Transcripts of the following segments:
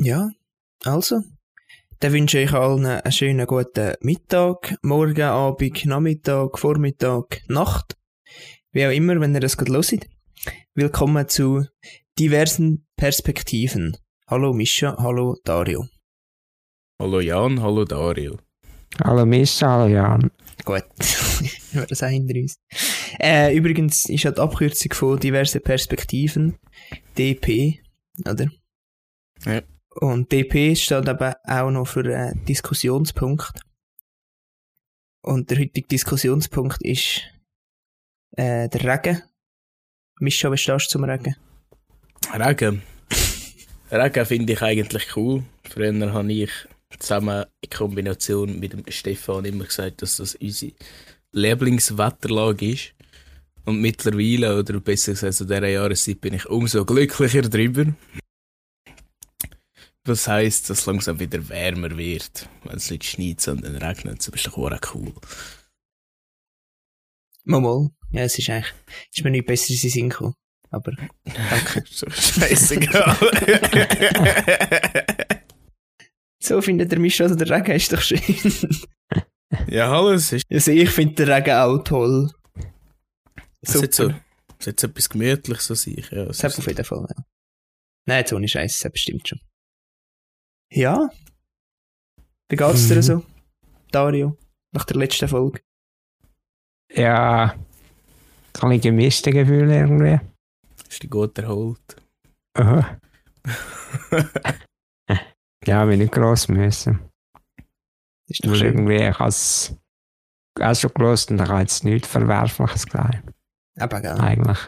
Ja, also. Dann wünsche ich allen einen schönen guten Mittag, Morgen, Abend, Nachmittag, Vormittag, Nacht. Wie auch immer, wenn ihr das gerade hört. Willkommen zu diversen Perspektiven. Hallo Mischa, hallo Dario. Hallo Jan, hallo Dario. Hallo Mischa, hallo Jan. Gut, wir das auch hinter uns. Äh, übrigens ist ja die Abkürzung von diverse Perspektiven DP, oder? Ja. Und DP steht aber auch noch für äh, Diskussionspunkt. Und der heutige Diskussionspunkt ist äh, der Regen. Mischa, wie stehst du zum Regen? Regen. Regen finde ich eigentlich cool. Früher habe ich zusammen in Kombination mit dem Stefan immer gesagt, dass das unsere Lieblingswetterlage ist. Und mittlerweile, oder besser gesagt, zu dieser Jahreszeit bin ich umso glücklicher drüber. Was heisst, dass es langsam wieder wärmer wird. Wenn es nicht schneit, sondern regnet, so ist doch auch cool. Mal, mal. Ja, es ist eigentlich, ist mir nicht besser in den Sinn gekommen. Aber, danke. so scheißegal. so findet der Mischa, also der Regen ist doch schön. ja, hallo, es ist. Also ich finde den Regen auch toll. Es hat so, es hat so etwas Gemütliches so sich. Ja, das hat auf jeden Fall, ja. Nein, so ohne Scheiß, das bestimmt schon. Ja. Wie geht's dir Mhm. so, Dario? Nach der letzten Folge? Ja, kann ich gemischte Gefühle irgendwie. Ist die gut erholt? Aha. ja, bin nicht gross müssen. Ist doch Aber schön. irgendwie, ich habe es auch schon gelesen und ich habe jetzt nichts Verwerfliches gesagt. Aber geil. Eigentlich.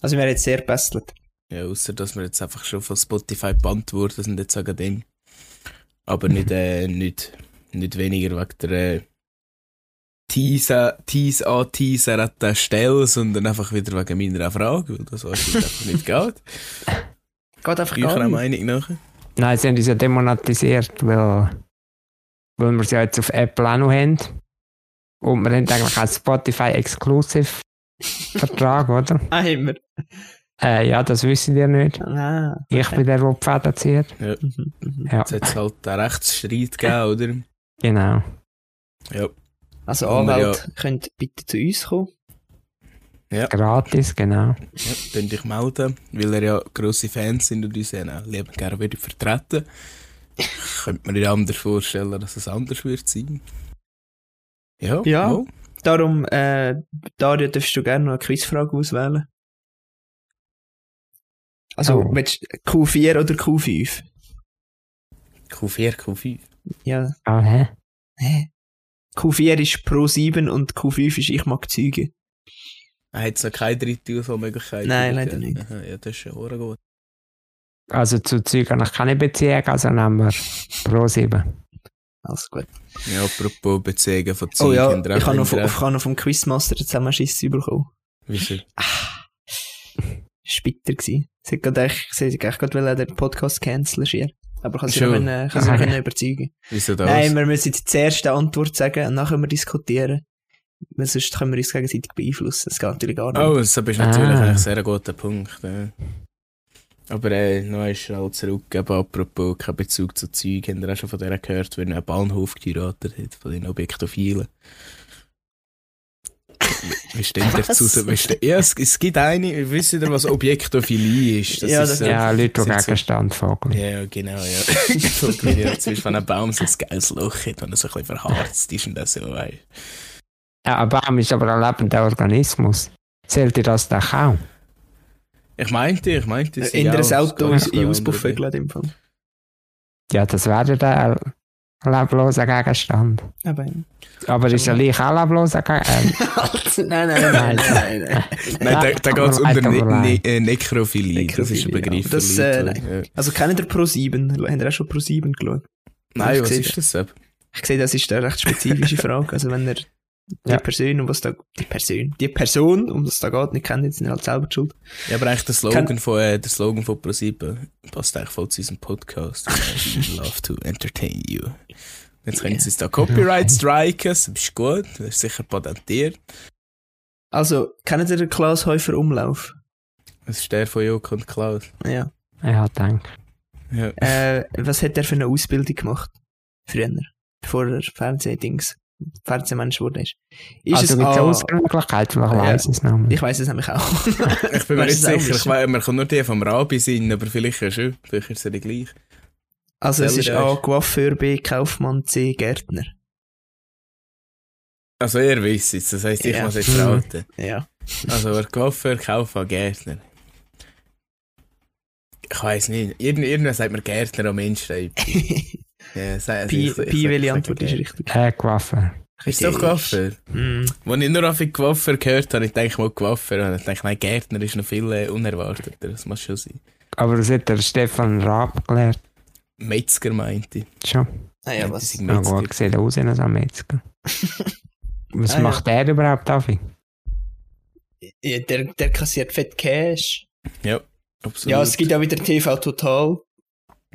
Also wir haben jetzt sehr gebastelt. Ja, außer dass wir jetzt einfach schon von Spotify gebannt wurden sind jetzt sagen dem. Aber nicht, äh, nicht, nicht weniger wegen der äh, Teaser, Tease an Teaser an der Stelle, sondern einfach wieder wegen meiner Frage, weil das wahrscheinlich einfach nicht geht. Geht einfach gar nicht. Meinung nach. Nein, sie haben uns ja demonetisiert, weil, weil wir es ja jetzt auf Apple auch noch haben. Und wir haben eigentlich einen Spotify-Exclusive-Vertrag, oder? Ah, immer. Äh, ja, das wissen ihr nicht. Ah. Ich bin der, der die Fäden zieht. Mhm, mhm. Ja, Jetzt hat es halt einen Rechtsstreit gegeben, oder? genau. Ja. Also wir Anwälte könnt bitte zu uns kommen. Gratis, genau. Ja, könnt dich melden, weil ihr ja grosse Fans sind und uns ja lieben gerne würde vertreten. Ich könnte mir nicht anders vorstellen, dass es anders wird sein. Ja, Ja. mal. Darum, äh, Dario, darfst du gerne noch eine Quizfrage auswählen. Also, Oh. willst du Q4 oder Q5? Q4, Q5. Ja. Ah, hä? Hä? Q4 ist Pro 7 und Q5 ist Ich mag Züge. Er hat noch keine dritte Auswahlmöglichkeit. Nein, oder? leider nicht. Aha, ja, das ist schon auch gut. Also zu Zeug habe ich keine Beziehung, also nehmen wir Pro 7. Alles gut. Ja, apropos Beziehungen von Oh Zeug. ja, ich habe noch, habe noch vom Quizmaster den Zusammenschiss bekommen. Wieso? Ah. War bitter. gewesen. Sie hat gerade echt, sie hat eigentlich gerade den Podcast canceln, schier. Aber ich kann sie noch, Schon. können- kann sie noch können überzeugen. Wieso das? Nein, wir müssen jetzt zuerst die Antwort sagen und nachher können wir diskutieren. Weil sonst können wir uns gegenseitig beeinflussen. Das geht natürlich gar nicht. Oh, das ist natürlich Ah. ein sehr guter Punkt. Ja. Aber äh, noch ist schnell zurück, eben apropos kein Bezug zu Zeug. Habt ihr auch schon von der gehört, wenn er einen Bahnhof geheiratet hat, von den Objektophilen? Wie steht der zu? Ja, es, es gibt eine, wisst ihr, was Objektophilie ist? Ja, ist das- so- Ja, Leute, die Gegenstand vogeln. Ja, genau, ja. Fotografiert zwischen von einem Baum so ein geiles Loch hat, wenn er so ein bisschen verharzt ist und das so, weißt Ja, ein Baum ist aber ein lebender Organismus. Zählt ihr das dann auch? Ich meinte, ich meinte, es In ein auch Auto in Auspuffen andere- in dem Fall. Ja, das wäre dann ein lebloser Gegenstand. Aber, Aber ist ja gleich auch lebloser Gegenstand? nein, nein, nein, nein, nein, nein. Nein, da, da geht es ne ne äh, Nekrophilie. Das ist ein Begriff. ja. Das, äh. Also kennt ihr Pro 7? Habt ihr auch schon Pro 7 geschaut? Nein, was ist das? Ich sehe, das ist eine recht spezifische Frage. Also wenn ihr die Ja. Person, um was da, die Person, die Person, um was da geht, nicht kennt, sind halt selber die schuld. Ja, aber eigentlich der Slogan von, äh, der Slogan von ProSieben passt eigentlich voll zu unserem Podcast. We love to entertain you. Jetzt können sie uns da Copyright striken, das ist gut, das ist sicher patentiert. Also, kennt ihr den Klaus Häufer Umlauf? Das ist der von Joko und Klaus. Ja. Ja, danke. Ja. Äh, was hat er für eine Ausbildung gemacht? Früher. Bevor er Fernsehdings, Fernsehmensch wurde. Ist, ist also es mit der A- Ausgangsmöglichkeit, vielleicht Ja. weiss ich es noch. Ich weiß es nämlich auch. Ich bin mir nicht es sicher. Ich weiß, man kommt nur die vom Rabi sein, aber vielleicht ja schon. Vielleicht ist es ja die gleich. Also es ist A. Coiffeur, B. Kaufmann, C. Gärtner. Also er weiss es, das heisst, ich Ja. muss jetzt raten. Ja. Also er Koffer, Kaufmann, Gärtner. Ich weiß nicht. Irgend, irgendwann sagt mir Gärtner am Menschreib. Ja, sei, Pi, ich- ich- Pi ich- welche ich- Antwort ist ich- richtig? Äh, Coiffeur. Ist doch Koffer. Mm. Als ich nur auf Coiffeur gehört habe, ich denke mal Coiffeur und ich denke, nein, Gärtner ist noch viel äh, unerwarteter. Das muss schon sein. Aber das hat der Stefan Raab gelernt. Metzger meinte ich. Schon. Ah ja, was? sind Ja, Metzger. gut, sieht aus wie ein Metzger. Was Ah, ja. macht der überhaupt, Davi? Ja, der, der kassiert fett Cash. Absolut. Ja, es gibt auch wieder TV Total.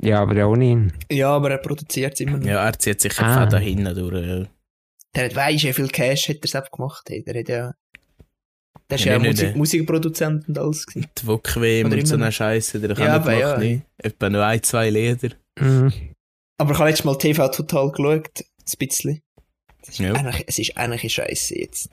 Ja, aber ohne ihn. Ja, aber er produziert es immer noch. Ja, er zieht sich Ah. einfach da hinten durch. Ja. Der hat weiss, wie viel Cash hat er selbst gemacht. Hey. Der hat ja... Der ist Ja, ja, nicht, Musik, nicht. Musikproduzent und alles gewesen. Die WOK-WM Oder und so eine Scheiße, der kann Ja, nicht ja. nicht. Etwa nur ein, zwei Lieder. Mhm. Aber ich habe letztes Mal TV Total geschaut. Ein bisschen. Es ist, Ja. eigentlich, es ist eigentlich scheiße jetzt.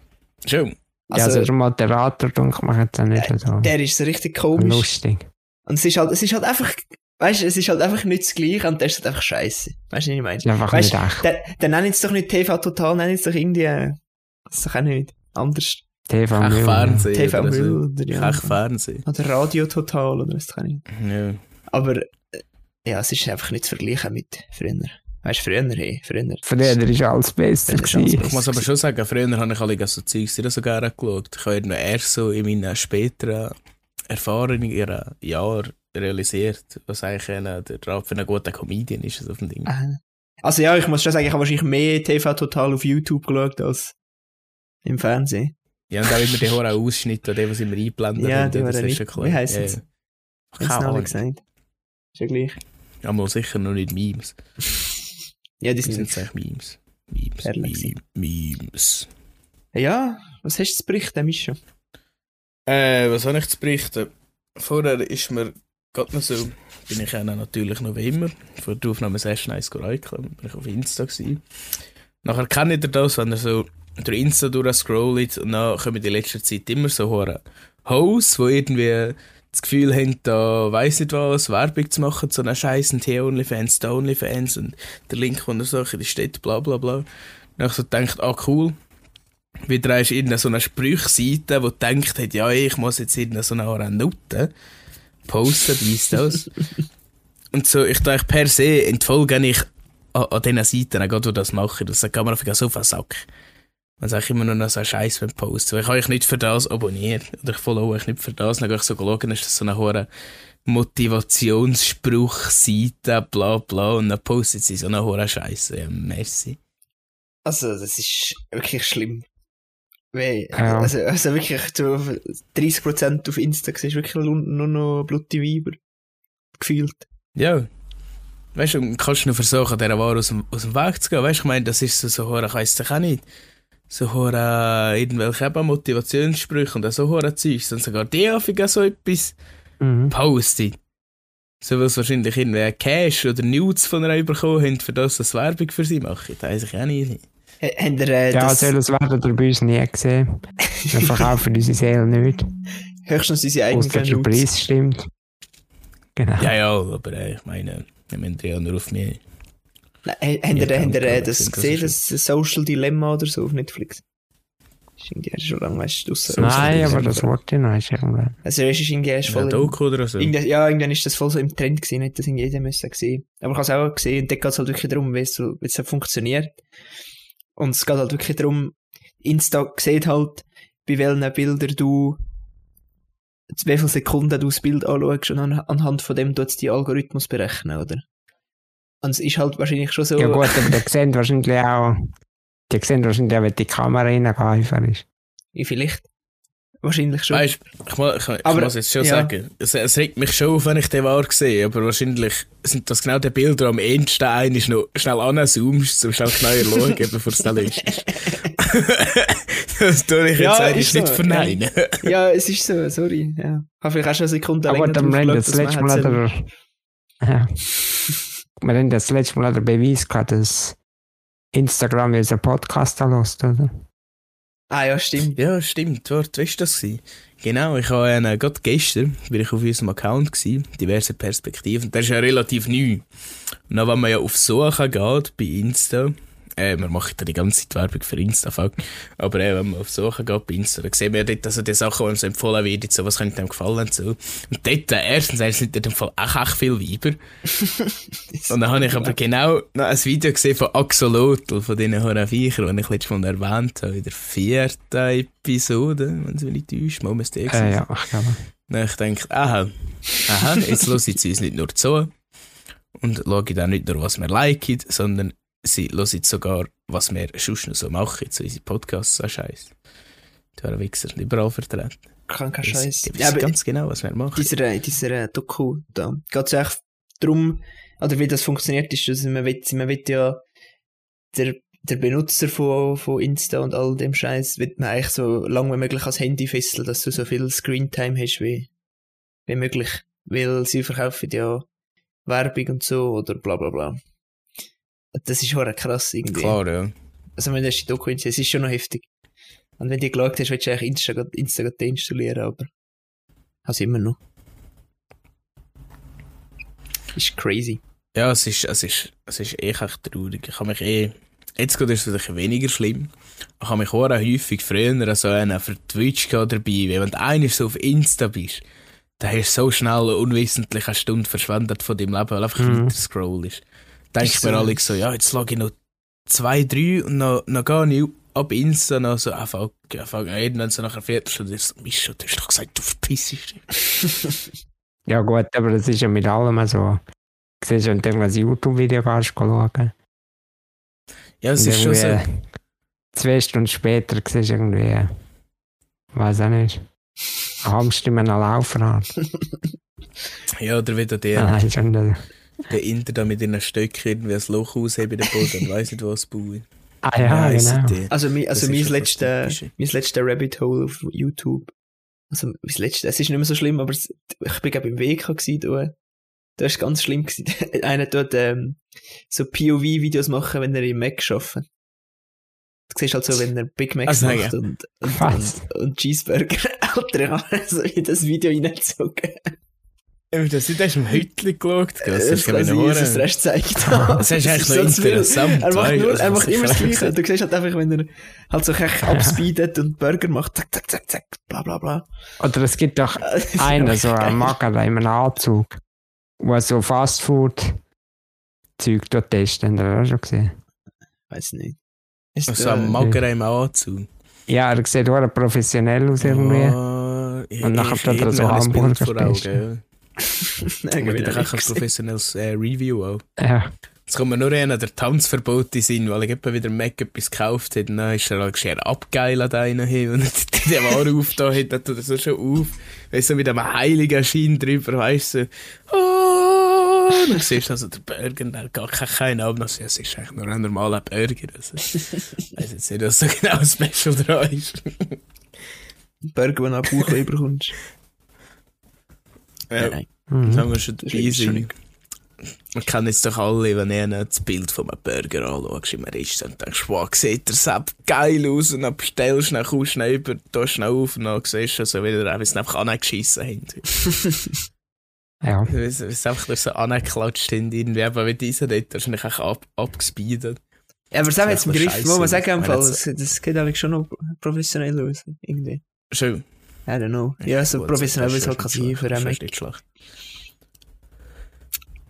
Schon. ja, also Also, der Moderator, denke ich, macht es auch nicht so der ist so richtig komisch. lustig. Und es ist halt, es ist halt einfach, weißt du, es ist halt einfach nicht das Gleiche und der ist halt einfach scheiße. Weißt du, was ich meine? Ist einfach Weißt nicht echt. Dann, dann nennen es doch nicht TV Total, nennen es doch irgendwie, äh, das ist doch auch nicht anders. TV Ach, Müll. Fernsehen. TV so. Müll oder ja. Ach, Fernsehen. Oder Radio Total oder was auch nicht. Ja. Aber, äh, ja, es ist einfach nicht zu vergleichen mit früher. Weißt du, früher, hey, früher. Früher ist alles besser. Das ist alles. Ich muss aber schon sagen, früher habe ich alle so Zeugs nicht so gerne geschaut. Ich habe noch erst so in meinen späteren Erfahrungen, ihren Jahren realisiert, was eigentlich einer, der Rap für einen guten Comedian ist. Auf dem Ding. Aha. Also ja, ich muss schon sagen, ich habe wahrscheinlich mehr TV Total auf YouTube geschaut als im Fernsehen. Ja, und auch immer die hohen Ausschnitte, die, die immer einblenden. Ja, die das waren ist nicht- schon klar. wie heisst ja, es? noch Ahnung. nicht gesagt? Ist ja gleich. Ja, mal sicher noch nicht Memes. Ja, die sind sind eigentlich Memes. Memes. Perle Meme- Memes. Ja, was hast du zu berichten, Mischa? Äh, was habe ich zu berichten? Vorher ist mir gerade noch so, bin ich auch natürlich noch wie immer, vor der Aufnahme sehr nice reingekommen, bin ich auf Insta gewesen. Nachher kennt ihr das, wenn ihr so durch Insta durchscrollt und dann kommen in letzter Zeit immer so hohe Hoes, die irgendwie das Gefühl haben, da weiss nicht was, Werbung zu machen, so einen Scheiß und hier Onlyfans, da Onlyfans und der Link, wo er so in die Stadt, bla bla bla. Und ich so gedacht, ah cool, wieder ist irgendeine so eine Sprüchseite, die denkt hat, ja, ich muss jetzt irgendeine so eine Nutte posten, dies, das. Und so, ich dachte, per se entfolge ich an, an diesen Seiten, gerade die das machen. Das kann man einfach so auf den Sack. Man sagt immer nur noch so Scheiß beim Posten. Ich habe euch nicht für das abonniert. Oder ich folge euch nicht für das. Dann gehe ich so schauen, ist das so eine hohe Motivationsspruchseite, bla bla. Und dann postet sie so eine hohe Scheiße. Ja, merci. Also, das ist wirklich schlimm. Weil, Ja. also, also wirklich, du 30% auf Insta siehst wirklich nur noch blutige Weiber. Gefühlt. Ja. Weißt du, kannst du noch versuchen, dieser Ware aus dem, aus dem Weg zu gehen. Weißt du, ich meine, das ist so, so hoher, ich weiss doch auch nicht. So hoher, äh, irgendwelche eben Motivationssprüche und so hoher Zeugs. Dann sogar die häufig so etwas Mhm. postet. So, weil sie wahrscheinlich irgendwie Cash oder Nudes von ihr bekommen haben, für das sie Werbung für sie machen. Das weiß ich auch nicht. H- Habt ihr äh, Ja, das solches werden ihr bei uns nie gesehen. Wir verkaufen unsere Seele nicht. höchstens unsere eigenen der Nudes? Preis stimmt. Genau. Ja, ja, aber äh, ich meine, wir müssen ja nur auf mich. Nein, Habt ihr, Ja, habt ihr äh, das das gesehen, schon. das Social Dilemma oder so auf Netflix? Ist irgendwie schon lange, weißt du, draussen. Nein, aber das wollte ich noch. Ist irgendwann. Also, es ist irgendwie erst Ja, voll... im- Doku oder so. Ja, irgendwann ist das voll so im Trend gewesen, nicht, dass irgendwie jeder müssen gesehen. Aber ich habe es auch gesehen, und dort geht es halt wirklich darum, wie es, so, wie es so funktioniert. Und es geht halt wirklich darum, Insta sieht halt, bei welchen Bildern du, wie viele Sekunden du das Bild anschaust und an, anhand von dem tut es die Algorithmus berechnen, oder? Und es ist halt wahrscheinlich schon so, Ja gut, aber die sehen wahrscheinlich auch, die sehen wahrscheinlich auch, wenn die Kamera reingreifen ist. wie vielleicht? Wahrscheinlich schon. Weißt ich, mu- ich, ich Aber- muss jetzt schon ja. sagen, es, es regt mich schon auf, wenn ich den wahr sehe, aber wahrscheinlich sind das genau die Bilder, am ehesten ein ist noch schnell anzoomst, um schnell genauer zu schauen, bevor es dann ist. das tue ich jetzt Ja, eigentlich ist nicht so, verneinen. ja, es ist so, sorry. Ja. Ich habe vielleicht auch schon eine Sekunde Aber länger dann geschaut, das letzte hat Mal hat er, Ja. Wir haben das letzte Mal den Beweis gehabt, dass Instagram unseren Podcast lässt, oder? Ah ja, stimmt. Ja, stimmt. Warte, weißt du das? Gewesen? Genau, ich habe äh, gerade gestern, bin ich auf unserem Account gewesen, diverse Perspektiven. Der ist ja relativ neu. Und dann, wenn man ja auf Suche geht bei Insta, äh, wir machen da die ganze Zeit Werbung für Insta, fuck. Aber äh, wenn man auf Suche geht bei Insta, dann sehen wir ja dort also die Sachen, die uns empfohlen werden, so, was könnte einem gefallen und so. Und dort, äh, erstens, es sind in dem Fall auch echt viel Weiber. und dann habe ich aber genau noch ein Video gesehen von Axolotl, von diesen Horrorviechern, die ich letztes Mal erwähnt habe, in der vierten Episode, wenn es mich nicht täuscht, mal müsste ich Äh, ja, ich glaube. dann ich denke, aha, aha, jetzt hören sie uns nicht nur zu und schauen dann nicht nur, was wir liken, sondern sie hören sogar, was wir sonst noch so machen, so unsere Podcasts, so Scheiß. Die waren Wichser überall vertreten. Kranker Die Scheiß. wissen Ja, ganz genau, was wir machen. dieser, dieser Doku da geht es echt darum, oder wie das funktioniert ist, also man will, man will ja der, der Benutzer von, von Insta und all dem Scheiß wird man eigentlich so lange wie möglich ans Handy fesseln, dass du so viel Screentime hast wie, wie möglich. Weil sie verkaufen ja Werbung und so oder bla bla bla. Das ist hure krass irgendwie. Klar, ja. Also wenn du die Doku es ist schon noch heftig. Und wenn du die geschaut hast, willst du eigentlich Insta, Insta deinstallieren, aber hast immer noch. Ist crazy. Ja, es ist, es ist, es ist eh echt traurig. Ich habe mich eh, jetzt gerade ist es vielleicht weniger schlimm. Ich habe mich auch häufig früher so einen für Twitch gehabt dabei, weil wenn du einmal so auf Insta bist, dann hast du so schnell unwissentlich eine Stunde verschwendet von deinem Leben, weil du einfach Mhm. weiter scrollst. Ich Ist mir alle so, ja, jetzt logge ich noch zwei, drei und dann, dann gehe ich ab Insta noch so, ah, fuck, ja, fuck, irgendwann so nach einer Viertelstunde, ist so, Mischa, du hast doch gesagt, du verpissst dich. Ja gut, aber das ist ja mit allem so. Du siehst, wenn du irgendein YouTube-Video gehst, schauen. Ja, es ist schon so. Zwei Stunden später siehst du irgendwie, weiß auch nicht, ein Hamster in einem Laufrad. Ja, oder wieder der. Ja. Nein, schon der, der Inter da mit ihren Stöcken irgendwie ein Loch ausheben in den Boden und weiss nicht, was bauen. ah ja, genau. Also, also Das ist mein schon fast letzter, typisch. mein letzter Rabbit Hole auf YouTube. Also, mein letzter, es ist nicht mehr so schlimm, aber es, ich bin glaube im WK gewesen, da. Das ist ganz schlimm gewesen. Einer tut, ähm, so POV-Videos machen, wenn er im Mac arbeitet. Du siehst halt so, wenn er Big Macs Also, macht ja. und, und, und, und Cheeseburger. Alter, ich habe so in das Video reingezogen. Ja, das ist erst im Hütli geschaut. gell? Das ist kann sein, dass es. Rest zeigt. Das ist eigentlich noch interessant. Er macht, du, nur, also, er macht immer das ich Gleiche. Du siehst halt einfach, wenn er halt so echt abspeedet und Burger macht, zack, zack, zack, zack, bla, bla, bla. Oder es gibt doch einen, so einen Macker in einem Anzug, wo so Fastfood-Zeug dort testen. Habt ihr das auch schon gesehen? Weiß nicht. Ist, So äh, am Mager im Anzug. Ja, er sieht auch professionell aus irgendwie. Ich- Und nachher ich- tut er so Hamburger vor Augen, kann ich ein professionelles äh, Review auch. Ja, Jetzt kommt mir nur einer der Tanzverbote sind, weil ich etwa wieder Mac etwas gekauft habe. Dann ist er halt schwer abgeilt an einen hin und der Ware aufgetan hat, dann tut er so schon auf. Weißt du, so mit einem heiligen Schein drüber, weißt du. Oh, dann siehst du also der Burger, der hat gar keinen Namen. Es ist eigentlich nur ein normaler Burger. Also, ich weiß jetzt nicht, was so genau Special dran ist. Burger, den du am Bauch überkommst. Ja, Nein, jetzt mhm. haben wir schon Das dabei sind. Man kann jetzt doch alle, wenn ihr das Bild von einem Burger anschaust im Restaurant, dann denkst du, wow, sieht der Sepp geil aus und dann bestellst du schnell, kommst schnell über, da schnell auf und dann siehst du so wieder, wie sie einfach angeschissen haben. ja. Wie sie einfach durch so angeklatscht haben, irgendwie, aber wie dieser dort wahrscheinlich auch ab, abgespeedet. Ja, aber das haben wir jetzt im Das ist Griff, muss man sagen, Das, das geht eigentlich schon noch professionell aus. Irgendwie. Schön. I don't know. Ja, so Gut, professionell das wie ist es halt kann sein für einen das Mac. ist nicht schlecht.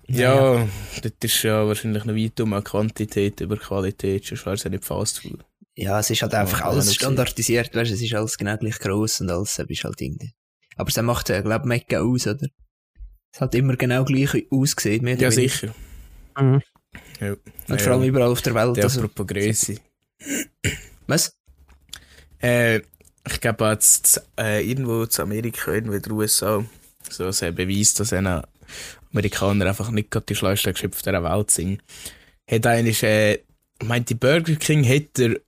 Ja, das ist ja wahrscheinlich noch weit um an Quantität über Qualität, sonst wäre es ja nicht Fast Food. Ja, es ist halt einfach Ja, alles ja, standardisiert, weißt es ist alles genau gleich gross und alles, das ist halt irgendwie. Aber es macht, äh, glaub Mac auch aus, oder? Es hat immer genau gleich ausgesehen, mehr Ja, weniger. sicher. Mhm. Ja. Und vor allem überall auf der Welt. Der Also, apropos Größe. was? Äh, ich glaube, jetzt äh, irgendwo zu Amerika, irgendwo in den USA, so ein Beweis, dass eine Amerikaner einfach nicht gerade die schlauesten Geschöpfe dieser Welt sind. Hat eigentlich, äh, ich die Burger King hätte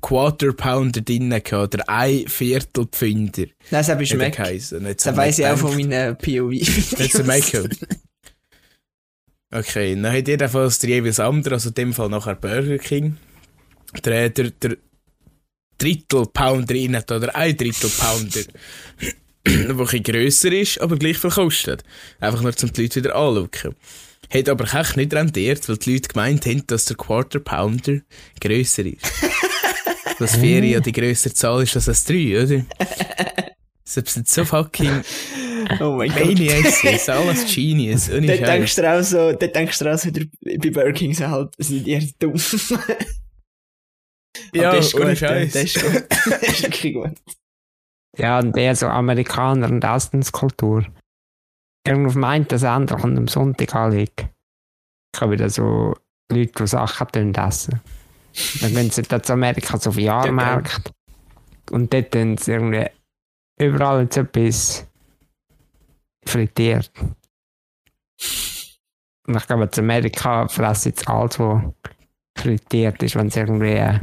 Quarter Pounder drin gehabt, oder ein Viertel Pfünder. Nein, das ist hat er Mac. geheißen. Jetzt Das weiss ich auch von meinen POV. Jetzt der Mac. Okay, dann ihr jedenfalls der jeweils andere, also in dem Fall nachher Burger King. Der, der, der Drittel Pounder rein oder ein Drittel Pounder, der ein bisschen grösser ist, aber gleich viel kostet. Einfach nur, um die Leute wieder anzuschauen. Hat aber echt nicht rendiert, weil die Leute gemeint haben, dass der Quarter Pounder grösser ist. dass 4 ja die grössere Zahl ist als das 3, oder? Das sind so fucking Oh mein. Maniacs, ist alles Genius. Scheiß. denkst du auch so, dort denkst du auch so, bei Burger King sind halt, sind eher dumm. Ja, das ist gut. Das ist gut. Das ist wirklich gut. Ja, und eher so Amerikaner und Essenskultur. Irgendwo auf dem einen Sender kommt am Sonntag anlegen. Ich habe wieder so Leute, die Sachen tun essen. Dann gehen sie dort zu Amerika so auf den Jahrmarkt. Und dort tun sie irgendwie überall jetzt etwas frittiert. Und ich glaube, in Amerika fressen jetzt alles, was frittiert ist, wenn es irgendwie,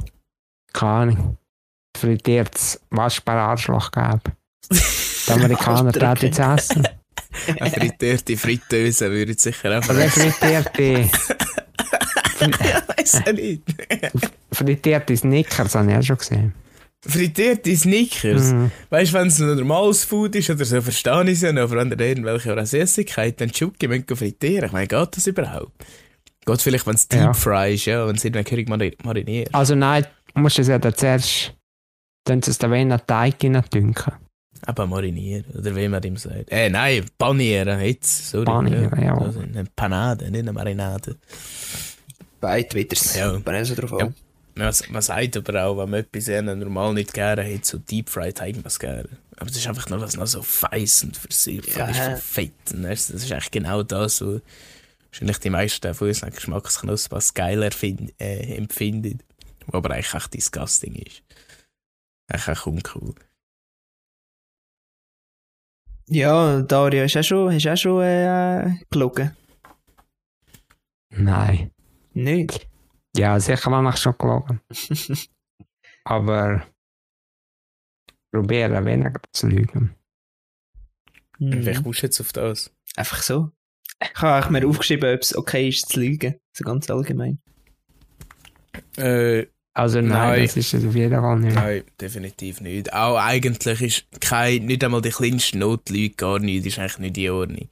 keine Ahnung, frittiertes Waschbar-Arschloch gäbe. Die Amerikaner täten jetzt essen. Eine frittierte Fritteuse würde ich sicher auch fressen. frittierte, Ja, weiss ich nicht. frittierte Snickers habe ich auch schon gesehen. Frittierte Snickers. Mhm. Weißt du, wenn es ein normales Food ist oder so, verstehe ich es ja noch, aber wenn ihr irgendwelche dann Schoki müssen frittieren. Ich meine, geht das überhaupt? Geht vielleicht, wenn es Deep Ja. Fry ist, ja, wenn es irgendwie mariniert. Also nein, du musst es ja dann zuerst, dann es dann wenn Teig dünken. Aber marinieren, oder wie man dem sagt. Äh, nein, panieren, jetzt, sorry. Panieren, ja. Das ist Eine Panade, nicht eine Marinade. Beide wieder's. Ja. Bei so drauf Ja. an. Man, man sagt aber auch, wenn man etwas normal nicht gerne hat, so Deep Fried hat man es gerne. Aber das ist einfach nur, was noch so feiss und versifft Ja. ist, von Fett. Und das ist eigentlich genau das, was wahrscheinlich die meisten von uns an Geschmacksknospen als geiler find, äh, empfinden. Was aber eigentlich echt disgusting ist. Eigentlich echt uncool. Ja, Dario, hast du auch schon, hast du auch schon äh, gelogen? Nein. Nicht? Ja, sicher habe ich schon gelogen. Aber probieren weniger zu lügen. Mhm. Vielleicht musst du jetzt auf das. Einfach so. Ich habe mir aufgeschrieben, ob es okay ist zu lügen. So ganz allgemein. Äh, Also nein, Nein. das ist es auf jeden Fall nicht. Nein, definitiv nicht. Auch eigentlich ist kein, nicht einmal die kleinste Notlüge gar nicht, ist eigentlich nicht in Ordnung.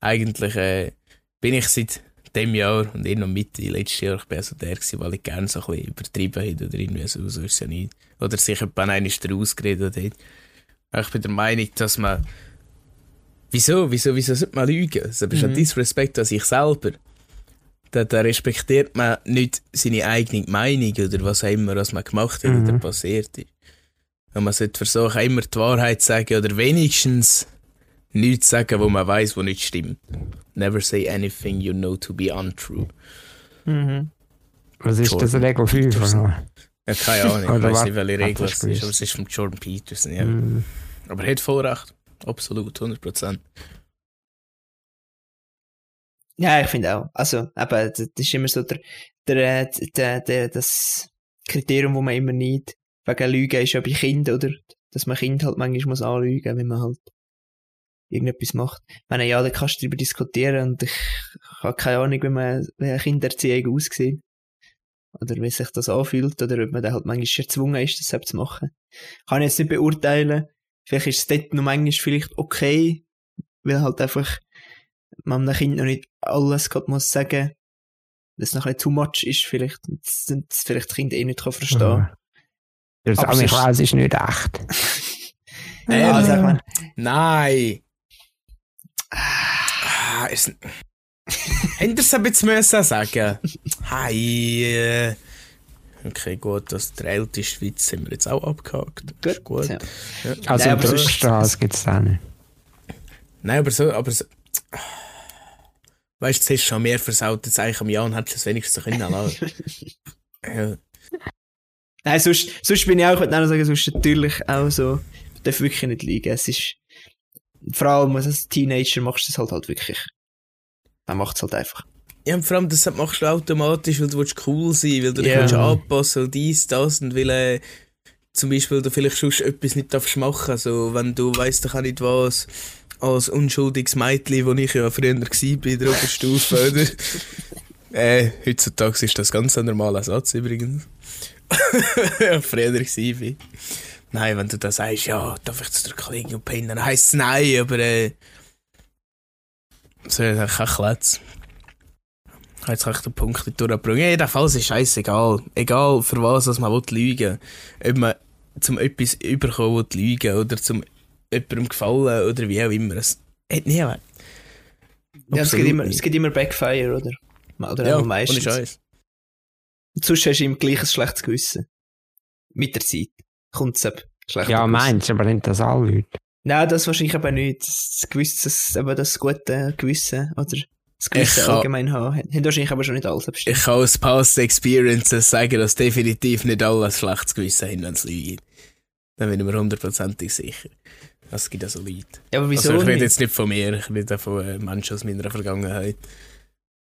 Eigentlich äh, bin ich seit dem Jahr und eh noch Mitte letztes Jahr, ich bin also der gewesen, weil ich gerne so ein bisschen übertrieben hätte oder irgendwie so, so ist ja nicht. Oder sich jemand einmal ausgeredet hat. Ich bin der Meinung, dass man Wieso? Wieso, wieso sollte man lügen? Das ist ein Mhm. Disrespect an sich selber. Da, da respektiert man nicht seine eigene Meinung oder was auch immer, was man gemacht hat Mhm. oder passiert ist. Und man sollte versuchen, immer die Wahrheit zu sagen oder wenigstens nichts sagen, wo man weiß, wo nicht stimmt. Never say anything you know to be untrue. Mhm. Was ist das Jordan Regel 5? Peterson. Oder? Ja, keine Ahnung, ich weiß nicht, welche Regel das es ist, aber es ist von Jordan Peterson, ja. Mhm. Aber er hat voll recht. Absolut, 100%. Ja, ich finde auch. Also, eben, das ist immer so der, der, der, der, das Kriterium, wo man immer nicht wegen Lügen ist ja bei Kind, oder? Dass man Kind halt manchmal muss anlügen, wenn man halt irgendetwas macht. Ich meine, ja, da kannst du darüber diskutieren und ich, habe keine Ahnung, wie man, wie eine Kindererziehung aussieht. Oder wie sich das anfühlt, oder ob man dann halt manchmal erzwungen ist, das selbst zu machen. Kann ich jetzt nicht beurteilen. Vielleicht ist es dort noch manchmal vielleicht okay, weil halt einfach man einem Kind noch nicht alles gerade muss sagen, dass es noch ein bisschen too much ist, vielleicht, das, das vielleicht das Kind eh nicht kann verstehen. Der Aber Sammy es ist- nicht echt. Ja, Ehrlich? sag mal. Nein! Ah, ist... Hätte es aber jetzt müssen sagen Hi. Äh... Okay, gut, das der älteste Witz haben wir jetzt auch abgehakt. Das ist gut. Ja. Ja. Also Nein, aber Troststraße gibt es auch nicht. Nein, aber so, aber so. Weißt du, hast schon mehr versaut als eigentlich am Jahr und hättest es wenigstens können lassen. ja. Nein, sonst, sonst bin ich auch, ich würde sagen, sonst natürlich auch so, du darfst wirklich nicht liegen. Es ist, vor allem als Teenager machst du es halt halt wirklich. Man macht es halt einfach. ja, und vor allem, das machst du automatisch, weil du willst cool sein weil du dich Ja. willst anpassen und dies, das und weil äh, zum Beispiel du vielleicht schon etwas nicht darfst machen, so wenn du weißt, du kann nicht was, als unschuldiges Mädchen, wo ich ja früher war bei der Oberstufe, oder? Äh, heutzutage ist das ganz ein normaler Satz übrigens. ja, früher war Nein, wenn du da sagst, ja, darf ich zu der Kollegin und pinnen, dann heisst es nein, aber äh, so, dann kein Kletz. Jetzt habe ich den Punkt nicht durchgebracht. Ja, jedenfalls ist scheißegal. Egal, für was was man lügen will. Ob man zum etwas überkommen will, lügen oder zum jemandem gefallen oder wie auch immer. Es hat nie weg. Ja, es gibt, immer, es gibt immer Backfire, oder? Oder Ja, auch ohne meistens. Scheiß. Und sonst hast du ihm gleich ein schlechtes Gewissen. Mit der Zeit kommt es schlecht. Ja, meinst du, aber nicht das alle Leute. Nein, das wahrscheinlich eben nicht. Das, Gewissen, das, eben das gute Gewissen oder das Gewissen Ich kann- allgemein haben. Haben wahrscheinlich aber schon nicht alles bestimmt. Ich kann aus Past Experiences sagen, dass definitiv nicht alle ein schlechtes Gewissen haben, wenn sie lügen. Da bin ich mir hundertprozentig sicher. Es gibt also Leute. Ja, aber wieso also ich rede jetzt nicht von mir, ich rede von äh, Menschen aus meiner Vergangenheit.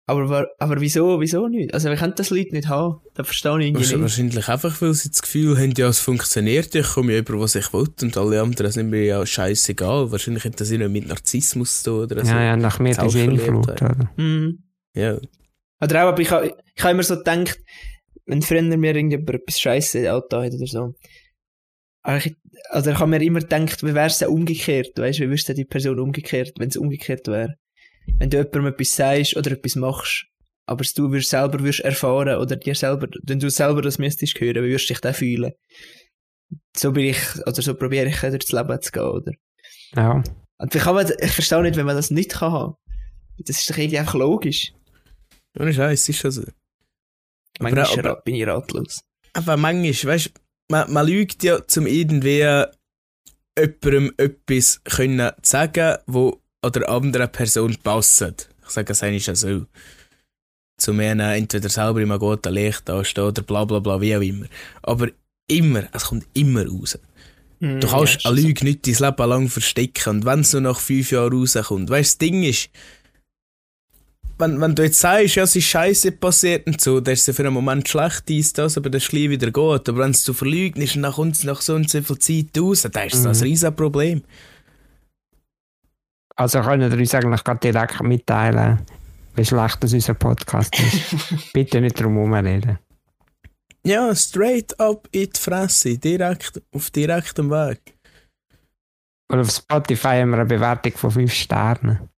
Aber, aber wieso, wieso nicht? Also, wir können das Leute nicht haben. Das verstehe ich irgendwie Wahrscheinlich, nicht. wahrscheinlich einfach, weil sie das Gefühl haben, ja, es funktioniert, ich komme ja über, was ich will und alle anderen sind mir ja scheißegal. Wahrscheinlich hat das immer mit Narzissmus zu tun oder so. ja, ja, nach mir die Sinnflut, Selbstverliebtheit. oder? Mhm. Ja. Oder auch, aber ich habe ich ha immer so gedacht, wenn früher mir irgendjemand etwas Scheiße da hat oder so. Aber ich, also ich habe mir immer gedacht, wie wäre es denn umgekehrt? Weißt du, wie wüsste die Person umgekehrt, wenn es umgekehrt wäre? Wenn du jemandem etwas sagst oder etwas machst, aber es du würdest selber würdest erfahren oder dir selber, wenn du selber das müsstest hören, wie würdest du dich dann fühlen? So bin ich, oder so probiere ich durchs Leben zu gehen, oder? Ja. Und ich, kann man, ich verstehe nicht, wenn man das nicht kann haben. Das ist doch irgendwie einfach logisch. Ohne Scheiß, ist schon so. Manchmal aber- ra- bin ich ratlos. Aber manchmal, weißt man, man lügt ja, zum irgendwie jemandem etwas können sagen, wo an der anderen Person passt. Ich sage es eigentlich auch so. Zu mir entweder selber im guten Licht anstehen oder bla bla bla, wie auch immer. Aber immer, es kommt immer raus. Mhm, Du kannst eine Lüge nicht dein Leben lang verstecken. Und wenn es nur nach fünf Jahren rauskommt, weißt du, das Ding ist, wenn, wenn du jetzt sagst, ja, es ist scheiße passiert und so, dann ist es für einen Moment schlecht, dies, das, aber das ist gleich wieder gut. Aber wenn es zu verlügen ist und dann kommt es nach so und so viel Zeit raus, dann ist es Mhm. ein riesen Problem. Also können wir uns eigentlich gerade direkt mitteilen, wie schlecht das unser Podcast ist. Bitte nicht drum herumreden. Ja, straight up in die Fresse, direkt, auf direktem Weg. Und auf Spotify haben wir eine Bewertung von 5 Sternen.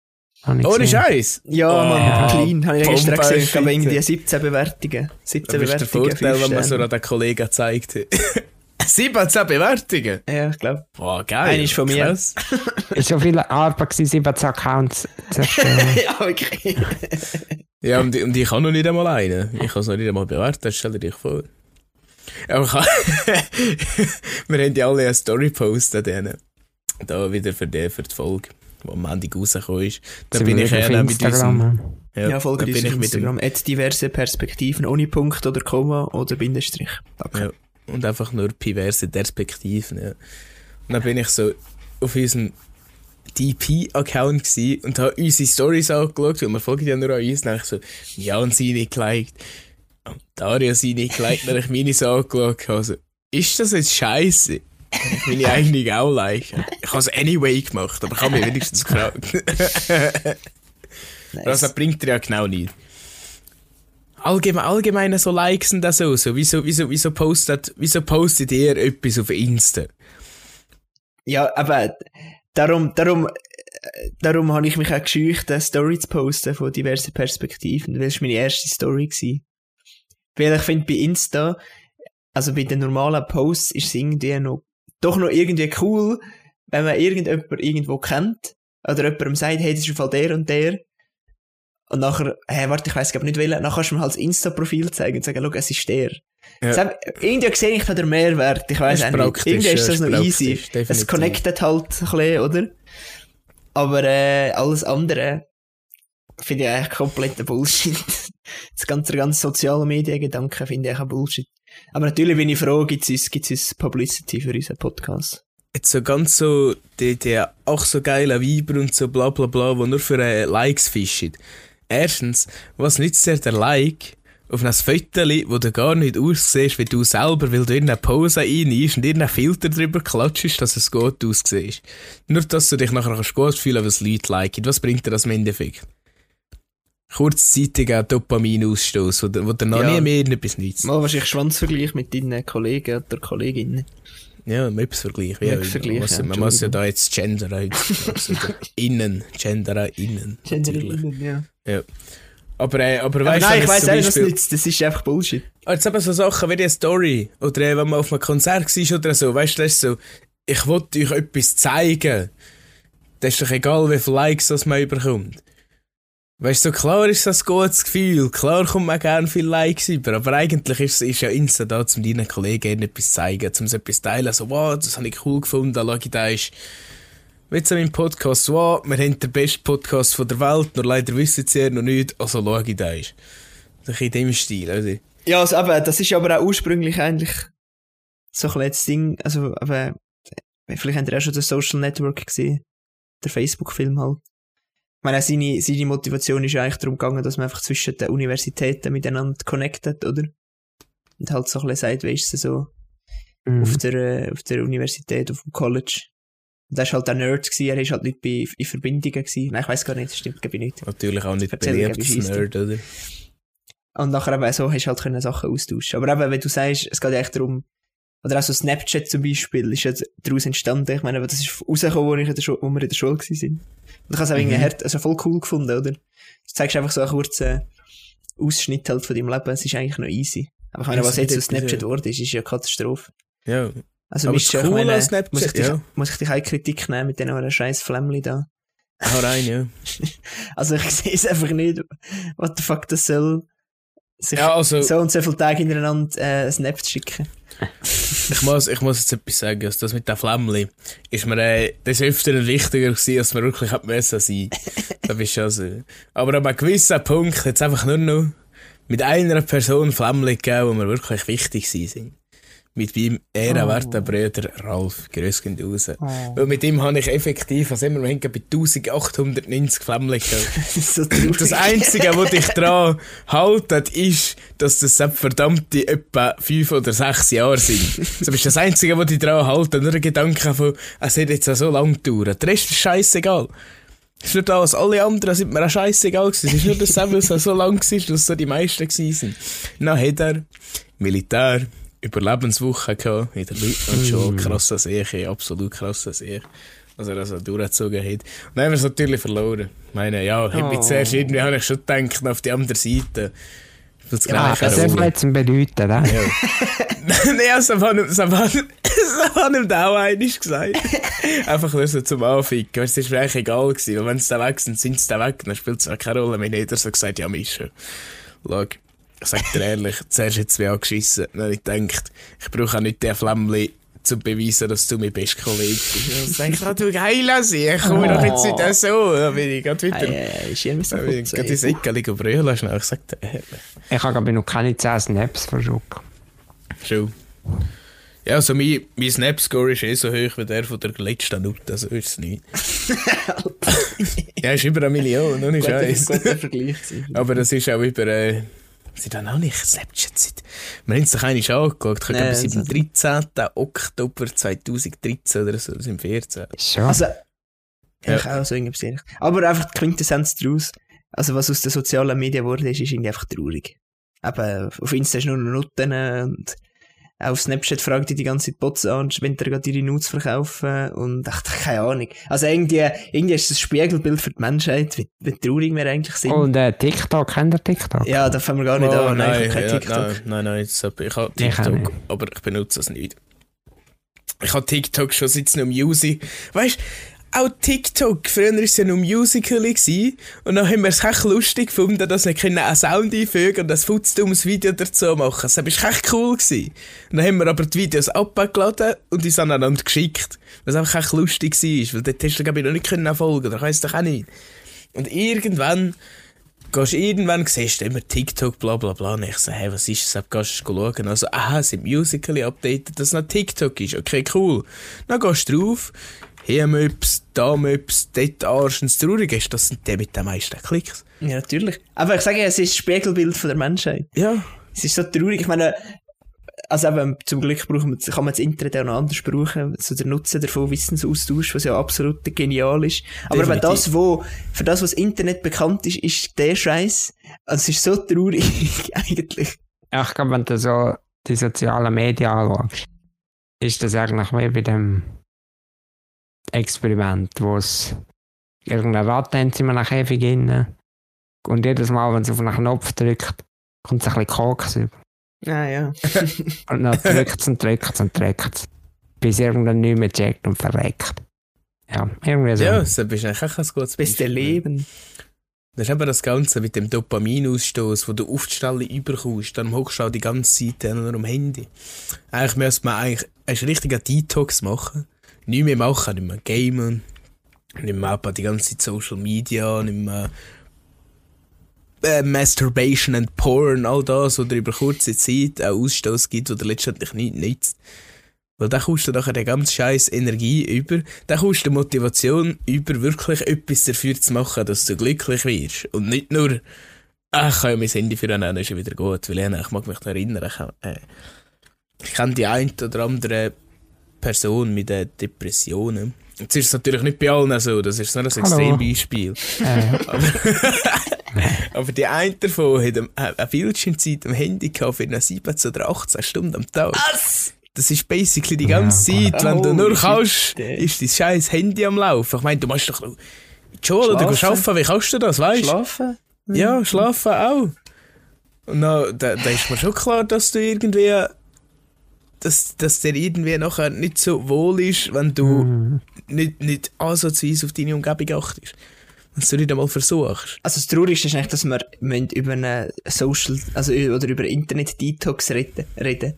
Habe Ohne. Scheiß! Ja, Oh, Mann, clean. Habe ich gestern gesehen. Ich glaube, irgendwie 17 Bewertungen. 17 Das ist der. Vorteil, wenn man so an den Kollegen gezeigt hat. 17 Bewertungen! Ja, ich glaube. Boah, geil. Eine ist von mir. Krass. Ist schon viel Arbeit gewesen, 17 Accounts zu erstellen. ja, wirklich. Ja, und, und ich kann noch nicht einmal einen. Ich kann es noch nicht einmal bewerten, stell dir dich vor. Aber ich kann Wir haben ja alle eine Story gepostet, denen. Da wieder für die, für die Folge, die am Ende rausgekommen ist. Da bin ich einer mit Instagram. unserem... Ja, folge uns bin auf ich mit dem, Instagram. At diverse Perspektiven ohne Punkt oder Komma oder Bindestrich. Danke. Ja. Und einfach nur diverse Perspektiven. Ja. Und dann bin ich so auf unserem DP-Account gsi und habe unsere Stories angeschaut, weil wir folgen ja nur an uns. Und ich so, ja, und sie nicht geliked. Und Daria sie nicht geliked, dann habe ich meine so angeschaut. Also, ist das jetzt scheiße? Ich meine eigene auch liken. Ich habe es anyway gemacht, aber ich habe mich wenigstens gefragt. Nice. Also, das bringt dir ja genau nicht. Allgemein, allgemein so Likes und das so. so. Wieso, wieso, wieso, postet, wieso postet ihr etwas auf Insta? Ja, aber darum, darum, äh, darum habe ich mich auch gescheucht, eine Story zu posten von diversen Perspektiven, weil es meine erste Story war. Weil ich finde, bei Insta, also bei den normalen Posts, ist es irgendwie noch, doch noch irgendwie cool, wenn man irgendjemand irgendwo kennt, oder jemandem sagt, hey, das ist im Fall der und der, und nachher, hey, warte, ich weiss glaub nicht welchen, nachher kannst du mir halt das Insta-Profil zeigen und sagen, schau, es ist der. Ja. Irgendwie sehe ich da den Mehrwert, ich auch nicht. Irgendwie ist ja, das ist noch easy. definitiv. Es connectet halt ein bisschen, oder? Aber äh, alles andere finde ich eigentlich kompletter Bullshit. das ganze, ganze soziale Mediengedanken finde ich auch Bullshit. Aber natürlich bin ich froh, gibt es gibt's Publicity für unseren Podcast. Jetzt so ganz so, die, die auch so geile Weiber und so bla bla bla, die nur für äh, Likes fischen. Erstens, was nützt dir der Like, auf ein Foto, wo du gar nicht aussiehst wie du selber, weil du in eine Pose reinnimmst und irgendeinen Filter drüber klatschst, dass es gut aussieht. Nur, dass du dich nachher kannst gut fühlen was Leute liken. Was bringt dir das im Endeffekt? Kurzzeitiger Dopaminausstoß, wo, wo dir noch Ja. nie mehr etwas nützt. Mal wahrscheinlich Schwanzvergleich mit deinen Kollegen oder Kolleginnen. Ja, Möpsvergleich. Ja, Ja, Vergleich, man, muss, ja, man muss ja da jetzt gendern. Also, innen, gendern innen. natürlich. ja. Aber, äh, aber Aber weißt nein, ich zum auch, das nicht. Das ist einfach Bullshit. Ah, Jetzt eben so Sachen wie die Story. Oder äh, wenn man auf einem Konzert war oder so. Weißt du, das ist so, ich wollte euch etwas zeigen. Das ist doch egal, wie viele Likes das man überkommt. Weißt du, klar ist das ein gutes Gefühl. Klar kommt man gerne viele Likes über. Aber eigentlich ist, ist ja Insta da, um deinen Kollegen etwas zeigen, um etwas teilen. So, wow, das habe ich cool gefunden. Schau, da ist. Jetzt im Podcast, wow, wir haben den besten Podcast von der Welt, nur leider wissen sie ja noch nicht. Also, schau, da ist. Ein bisschen in dem Stil, oder? Ja, also eben, das ist aber auch ursprünglich eigentlich so ein letztes Ding. Also, aber vielleicht habt ihr auch schon das Social Network gesehen. Der Facebook-Film halt. Ich meine, seine, seine Motivation ist ja eigentlich darum gegangen, dass man einfach zwischen den Universitäten miteinander connectet, oder? Und halt so ein bisschen sagt, weißt du, so Mhm. auf, der, äh, auf der Universität, auf dem College. Und er war halt ein Nerd, gewesen, er war halt nicht bei, in Verbindungen. Gewesen. Nein, ich weiß gar nicht, das stimmt, glaube ich nicht. Natürlich auch nicht Erzähl mir, beliebt, wie scheisst du? Nerd, oder? Und nachher eben so hast du halt können Sachen austauschen. Aber eben, wenn du sagst, es geht ja echt darum, oder auch so Snapchat zum Beispiel, ist ja daraus entstanden. Ich meine, das ist rausgekommen, wo, ich in der Schule, wo wir in der Schule waren. Ich habe es auch irgendwie Mhm. hart, also voll cool gefunden, oder? Du zeigst einfach so einen kurzen Ausschnitt halt von deinem Leben, es ist eigentlich noch easy. Aber ich meine, was jetzt aus Snapchat geworden ist, ist ja Katastrophe. Ja. Also, Aber ich Coole meine, an Snapchat, muss ich dich, ja. muss ich dich eine Kritik nehmen mit diesen scheiß Flämmli da? Hau rein, ja. Also, ich sehe es einfach nicht, what the fuck das soll. Sich Ja, also, so und so viele Tage hintereinander äh, Snaps schicken. Ich muss, ich muss jetzt etwas sagen. Also das mit den Flämmli ist mir, äh, das ist öfter wichtiger gewesen, als man wirklich hat müssen sein. da bist du also. Aber an einem gewissen Punkt es einfach nur noch mit einer Person Flämmli gegeben, die mir wirklich wichtig sind. Mit meinem ehrenwerten Bruder Ralf. Grüß gehen raus. Weil mit ihm habe ich effektiv, also immer, wir haben bei 1890 Flämmli gehabt. Das ist so das Einzige, was dich daran haltet, ist, dass das verdammte etwa fünf oder sechs Jahre sind. Das ist das Einzige, was dich daran haltet. Nur ein Gedanke von, es hat jetzt auch so lange gedauert. Der Rest ist scheißegal. Es ist nur das, alle anderen sind mir auch scheißegal gewesen. Es ist nur das, weil es so lang war, dass es so die meisten gewesen sind. Dann hat er Militär, Überlebenswoche gehabt, in der Leutnantschule, krasser Seche, absolut krasser Seche. Was er also durchgezogen hat. Und dann haben wir es natürlich verloren. Ich meine, ja, oh. mich zuerst irgendwie, habe ich schon gedacht, auf die andere Seite. Das Ja, das ist jetzt ein Bedeuten, ne? Ja. Nein, also, das ihm da auch einmal gesagt. Einfach nur so zum Anficken. Es war mir eigentlich egal gewesen, wenn sie da weg sind, sind sie da weg, dann spielt es auch keine Rolle mehr. Jeder so gesagt, ja, Mischa. Schau, ich sag dir ehrlich, zuerst hat es mich angeschissen. Dann habe ich gedacht, ich brauche auch nicht den Flämmli, zu beweisen, dass du mein bester Kollege bist. Dann denke ich, du geiler See, ich komme doch jetzt nicht so. Dann bin ich gerade wieder, dann bin ich gut. gerade ins Eckeli brüllen schnell. Ich sag dir ehrlich. Ich habe aber noch keine 10 Snaps verschluckt. Schon. Ja, also mein, mein Snap-Score ist eh so hoch wie der von der letzten Note, also ist es nicht. ja, ist über eine Million, ohne Scheiß. Aber das ist auch über, äh, sie dann auch nicht Snapchat seit, wir haben es doch eigentlich angeschaut, ich glaube seit dem also- 13. Oktober 2013 oder so, sind 14. Schon. Also, Ja. ich auch so irgendwas ähnliches. Aber einfach die Quintessenz daraus, also was aus den sozialen Medien wurde, ist, ist irgendwie einfach traurig. Eben, auf Insta ist nur noch Nutten und auf Snapchat fragt die die ganze Zeit Bots an, wenn die gerade ihre Nudes verkaufen und ach, keine Ahnung. Also irgendwie, irgendwie ist das Spiegelbild für die Menschheit, wie, wie traurig wir eigentlich sind. Und äh, TikTok, kennt ihr TikTok? ja, da fangen wir gar nicht Oh, an. Nein, ich habe kein ja, TikTok. nein, nein, nein, ich habe Ich TikTok, nicht. aber ich benutze es nicht. Ich habe TikTok schon seit es noch Music. Weißt auch TikTok, früher war es ja Musical.ly gewesen, und dann haben wir es echt lustig gefunden, dass wir können einen Sound einfügen und ein futzdumes Video dazu machen. Das war echt cool. Gewesen. Und dann haben wir aber die Videos abgeladen und uns aneinander geschickt. Was einfach echt lustig war, weil dort hast du, glaube ich, noch nicht können folgen, oder weißt du doch auch nicht. Und irgendwann gehst irgendwann, siehst du immer TikTok, bla bla bla. Und ich so, hey, was ist das? Dann gehst du schauen. Also, aha, sind Musical.ly updated, dass es noch TikTok ist. Okay, cool. Dann gehst du drauf, hier Möps, da Möps, dort Arsch. Und das Traurige ist, das sind die mit den meisten Klicks. Ja, natürlich. Aber ich sage ja, es ist das Spiegelbild von der Menschheit. Ja. Es ist so traurig. Ich meine, also eben, zum Glück brauchen wir, kann man das Internet auch noch anders brauchen. So der Nutzen davon, Wissensaustausch, was ja absolut genial ist. Aber eben Definitiv. das, wo, für das, was Internet bekannt ist, ist der Scheiß. Also es ist so traurig, eigentlich. Ja, ich glaube, wenn du so die sozialen Medien anschaust, ist das eigentlich wie bei dem Experiment, wo es irgendeine Ratte haben sie in einem Käfig rein. Und jedes Mal, wenn sie auf einen Knopf drückt, kommt es ein bisschen Koks über. Ah, ja. Und dann drückt es und drückt es und drückt es. Bis irgendwann nicht mehr checkt und verreckt. Ja, irgendwie so. Ja, das ist eigentlich auch ein gutes Beste Beispiel. Leben. Das ist eben das Ganze mit dem Dopaminausstoß, wo du oft schnell überkommst, dann hockst du auch die ganze Zeit nur am Handy. Eigentlich müsste man eigentlich einen richtigen Detox machen. Nicht mehr machen, nicht mehr gamen, nicht mehr die ganze Zeit Social Media, nicht mehr äh, Masturbation and Porn, all das, dir über kurze Zeit einen Ausstoß gibt, der letztendlich nichts nützt. Weil dann kommst du nachher die ganze scheiß Energie über, dann die Motivation über, wirklich etwas dafür zu machen, dass du glücklich wirst. Und nicht nur, ach, ich kann ja mein Handy für einen ist ja wieder gut, weil ich, ich mag mich noch erinnern, ich, äh, ich kenne die ein oder andere Person mit äh, Depressionen. Jetzt ist es natürlich nicht bei allen so, das ist nur ein. Extrembeispiel. Äh, Aber, aber die eine davon hat eine, eine Bildschirmzeit am Handy gehabt für eine 17 oder 18 Stunden am Tag. Was? Das ist basically die ganze Ja, Zeit, wenn du nur kannst, ist dein scheiß Handy am Laufen. Ich meine, du musst doch in die Schule oder Schlafen. arbeiten, wie kannst du das, weißt du? Schlafen? Ja, schlafen auch. Und dann, da, da ist mir schon klar, dass du irgendwie, dass, dass dir irgendwie nachher nicht so wohl ist, wenn du mm, nicht, nicht ansatzweise auf deine Umgebung achtest. Wenn du nicht einmal versuchst. Also das Traurigste ist eigentlich, dass wir müssen über eine Social, also oder über Internet-Detox reden, reden.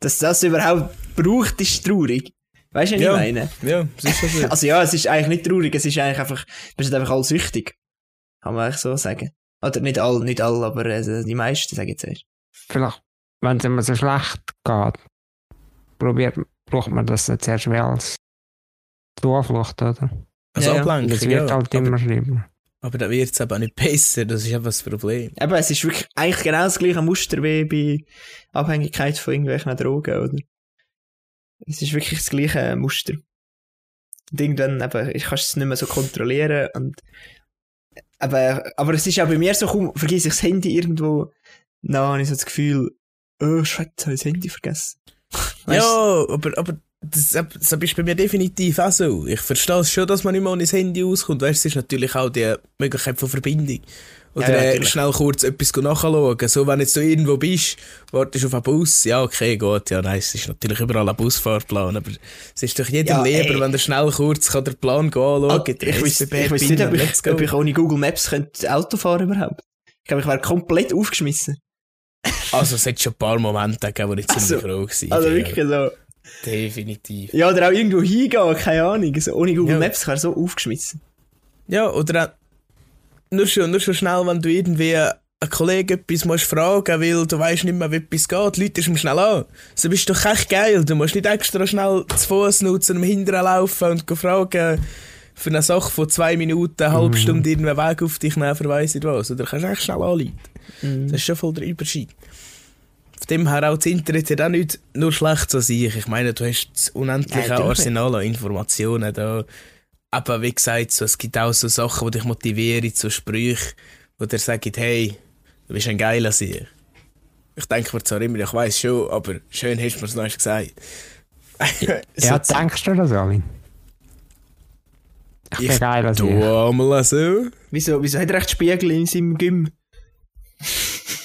Dass das überhaupt braucht, ist traurig. Weißt du, was Ja. ich meine? Ja, das ist so. Also ja, es ist eigentlich nicht traurig, es ist eigentlich einfach, wir sind einfach alle süchtig. Kann man eigentlich so sagen. Oder nicht alle, nicht alle, aber äh, die meisten, sage ich jetzt erst. vielleicht, wenn es immer so schlecht geht, probiert, braucht man das nicht zuerst wie als Zuflucht, oder? Also Ja. Ablenkung, Das wird ja. halt aber, immer schlimmer. aber dann wird es eben auch nicht besser, das ist eben das Problem. Eben, es ist wirklich eigentlich genau das gleiche Muster wie bei Abhängigkeit von irgendwelchen Drogen, oder? Es ist wirklich das gleiche Muster. Und irgendwann eben, ich kann es nicht mehr so kontrollieren und aber, aber es ist auch bei mir so, kaum vergesse ich das Handy irgendwo, dann habe ich so das Gefühl, oh, Scheiße, habe ich das Handy vergessen. Ja, aber, aber das, das ist bei mir definitiv auch so. Ich verstehe es schon, dass man nicht mal ohne das Handy auskommt. Weißt, es ist natürlich auch die Möglichkeit von Verbindung. Oder Ja, ja, äh, schnell kurz etwas nachschauen. So, wenn jetzt du irgendwo bist, wartest auf einen Bus, ja, okay, gut, ja, nein, es ist natürlich überall ein Busfahrplan, aber es ist doch jedem Ja, lieber, ey. wenn er schnell kurz kann den Plan gehen Ah, anschauen ich ich wüsste nicht, ob ich, ob ich ohne Google Maps könnte Auto fahren überhaupt. Ich glaube, ich wäre komplett aufgeschmissen. Also, es hat schon ein paar Momente gegeben, wo ich ziemlich Also, froh war. Also wirklich so. Definitiv. Ja, oder auch irgendwo hingehen, keine Ahnung. So, ohne Google Ja. Maps wäre so aufgeschmissen. Ja, oder nur schon, nur schon schnell, wenn du irgendwie einen Kollegen etwas musst fragen weil du weißt nicht mehr, wie etwas geht, Leute ihm schnell an. So bist du doch echt geil. Du musst nicht extra schnell zu Fuß nutzen, am Hinteren laufen und fragen für eine Sache von zwei Minuten, eine halbe Stunde irgendeinen Weg auf dich nehmen, für weiss nicht was. Oder kannst du echt schnell anleiten. Das ist schon voll der Überschied. Von dem her auch das Internet hat auch nicht nur schlecht an sich. Ich meine, du hast das unendliche Ja, natürlich. Arsenal an Informationen da. Aber wie gesagt, so, es gibt auch so Sachen, die dich motivieren, so Sprüche, wo dir sagen, hey, du bist ein geiler Sieg. Ich denke mir zwar immer, ich weiß schon, aber schön hast du mir es noch gesagt. Ja, so, denkst du das, Alin? Ich bin Ich geil du ich. einmal so. Wieso, wieso hat er echt Spiegel in seinem Gym?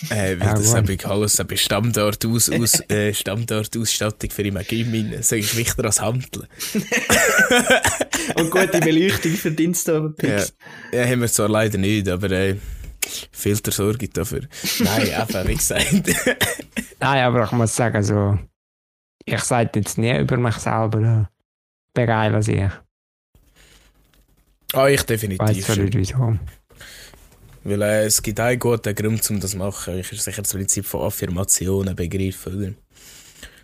Äh, weil Ja, das gut. habe ich alles eine Standort aus, aus, äh, Standortausstattung für ihn Gym. Das ist wichtiger als Handeln. Und gute Beleuchtung für die Ja, ja, haben wir zwar leider nicht, aber äh, Filter sorge ich dafür. Nein, einfach, wie gesagt. Nein, aber ich muss sagen, so, ich sage jetzt nie über mich selber, äh, ich bin geil als ich. Ah, ich definitiv zwar schon. nicht wieso. Weil äh, es gibt einen guten Grund, um das zu machen. Ich ist sicher das Prinzip von Affirmationen begriffen,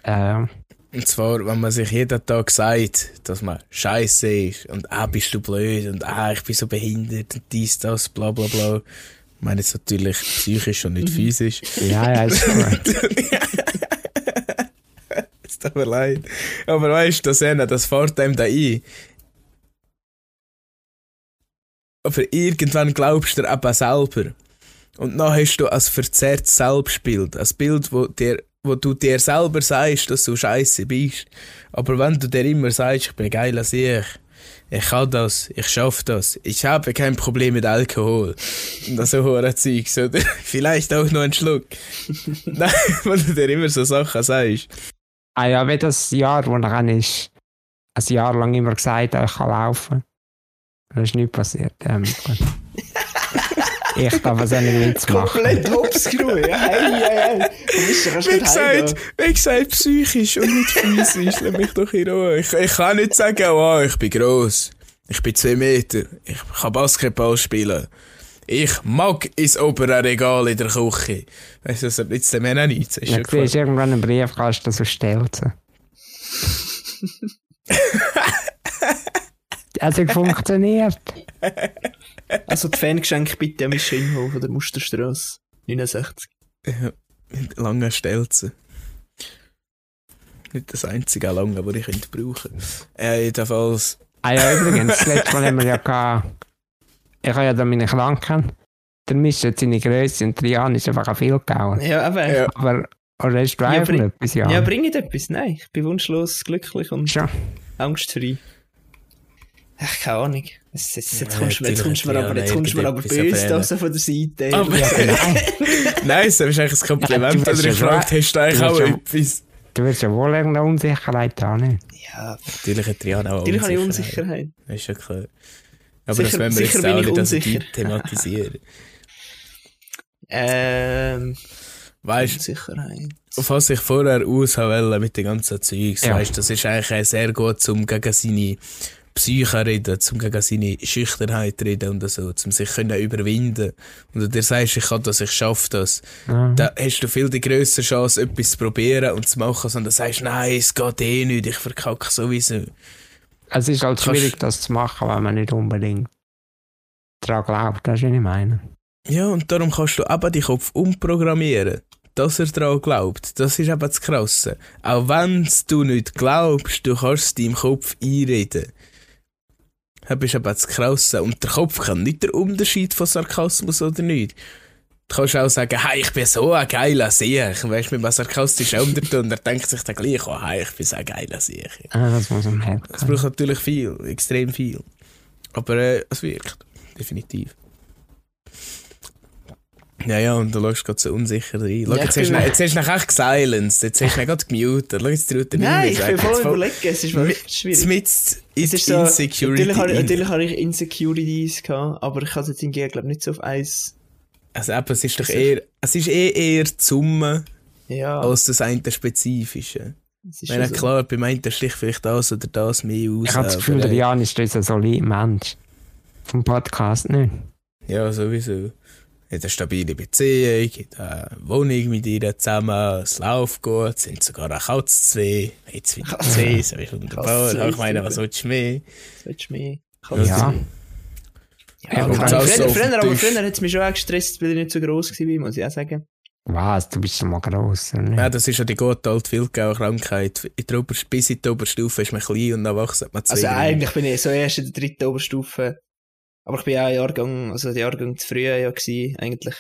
oder? Äh, Und zwar, wenn man sich jeden Tag sagt, dass man scheiße ist und ah, bist du blöd und ah, ich bin so behindert und dies, das, bla bla bla. Ich meine jetzt natürlich psychisch und nicht physisch. Ja, ja, ist. Es tut mir leid. Aber weißt du, das, das fährt einem da ein. Aber irgendwann glaubst du dir eben selber. Und dann hast du ein verzerrtes Selbstbild. Ein Bild, wo, dir, wo du dir selber sagst, dass du scheiße bist. Aber wenn du dir immer sagst, ich bin geil als ich, ich kann das, ich schaff das, ich habe kein Problem mit Alkohol. Und das so hohe Zeugs, oder? Vielleicht auch noch einen Schluck. Nein, wenn du dir immer so Sachen sagst. Ah ja, wie das Jahr, wo ist, ein Jahr lang immer gesagt, ich kann laufen. Das ist nicht passiert. Ähm, ich darf es auch nicht mitmachen. Komplett genommen. Ja, hey, hey, hey. Wie gesagt, wie gesagt, psychisch und nicht physisch. Lass mich doch in Ruhe. Ich, ich kann nicht sagen, oh, ich bin gross. Ich bin zwei Meter. Ich kann Basketball spielen. Ich mag ins obere Regal in der Küche. Weißt du, das nützt dem auch nichts. Ist Ja, du siehst klar. irgendwann einen Briefkasten so Stelzen. Es hat funktioniert. Also die Fangeschenke bitte an mich Schönhof der Musterstrasse. 69. Mit langen Stelzen. Nicht das einzige lange, das ich könnte brauchen. Äh, jedenfalls. Ah ja, übrigens, das letzte Mal haben wir ja gehabt, ich habe ja da meine Kranken. Der Mist hat seine Größe und Trian ist einfach viel gehauen. Ja, aber... Ja. Aber, oder hast du Ja, einfach bring- etwas, Ja, ja? bring ich etwas? Nein, ich bin wunschlos glücklich und Schon. angstfrei. Ach, keine Ahnung. Jetzt, jetzt, jetzt Ja, kommst du mir, ja, aber, jetzt nein, kommst du mir aber böse da so von der Seite. Aber- Ja, nein, Nein, das ist eigentlich ein Kompliment. Ja, du oder wirst ich ja fragte, hast du eigentlich du auch etwas? du wirst ja wohl irgendeine Unsicherheit haben, nicht? ja, Natürlich hat Triana auch natürlich habe ich Unsicherheit. Das ist ja klar. Aber Sicher- das wollen wir jetzt auch ich nicht also thematisieren. Ähm, weißt Unsicherheit. du, auf was ich vorher aus wollte mit den ganzen Zeugs, Ja. weißt das ist eigentlich auch sehr gut, um gegen seine Psyche reden, um gegen seine Schüchternheit reden und so, um sich können überwinden. Und du dir sagst, ich kann das, ich schaffe das. Ja. Da hast du viel die grössere Chance, etwas zu probieren und zu machen, sondern sagst, nein, es geht eh nicht, ich verkacke sowieso. Es ist halt schwierig, das zu machen, wenn man nicht unbedingt daran glaubt, das ist, was ich meine. Ja, und darum kannst du eben deinen Kopf umprogrammieren, dass er daran glaubt. Das ist eben das Krasse. Auch wenn du nicht glaubst, du kannst es deinem Kopf einreden. Das ist eben das Krasse. Und der Kopf kann nicht der Unterschied von Sarkasmus oder nicht. Du kannst auch sagen, hey, ich bin so ein geiler Sieg. Weißt du, mit einem sarkastischen Unterton, er denkt sich dann gleich, oh, hey, ich bin so ein geiler Sieg. Ah, das muss man merken. Es braucht natürlich viel, extrem viel. Aber äh, es wirkt. Definitiv. Ja, ja, und du schaust gerade so unsicher rein. Schau, Ja, jetzt, hast du, ihn- jetzt hast du echt gesilenced. Jetzt hast du gerade gemutet. Schau, jetzt traut er nicht Nein, ich bin voll- überlegen, es ist wirklich schwierig. Mit Es ist so, Insecurity. natürlich, habe, ich- rein. natürlich habe ich Insecurities gehabt, aber ich kann es jetzt hingegen, glaube nicht so auf eins. Also eben, es ist doch ist- eher, es ist eh eher die Summe Ja, als das eine Spezifische. ist Ich meine, so. klar, beim einen sticht vielleicht das oder das mehr aus. Ich habe das Gefühl, der äh, Jan ist unser solider Mensch. Vom Podcast nicht. Ja, sowieso. Hat eine stabile Beziehung, hat eine Wohnung mit ihr zusammen, es läuft gut, sind sogar eine Katze zwei, jetzt wieder zwei, so ist wunderbar. Ich meine, was willst du mehr? Das willst du mehr. Ja. Ja, Ja, aber früher, aber hat es mich schon auch gestresst, weil ich nicht so gross war, muss ich auch sagen. Was? Du bist schon mal gross, oder? Ja, das ist ja die gute alte Vilgauer Krankheit. In der Ober bis in die Oberstufe ist man klein und dann wächst man zwei Also eigentlich bin ich so erst in der dritten Oberstufe. Aber ich bin auch Jahrgang, also der Jahrgang zu früh ja gewesen, eigentlich.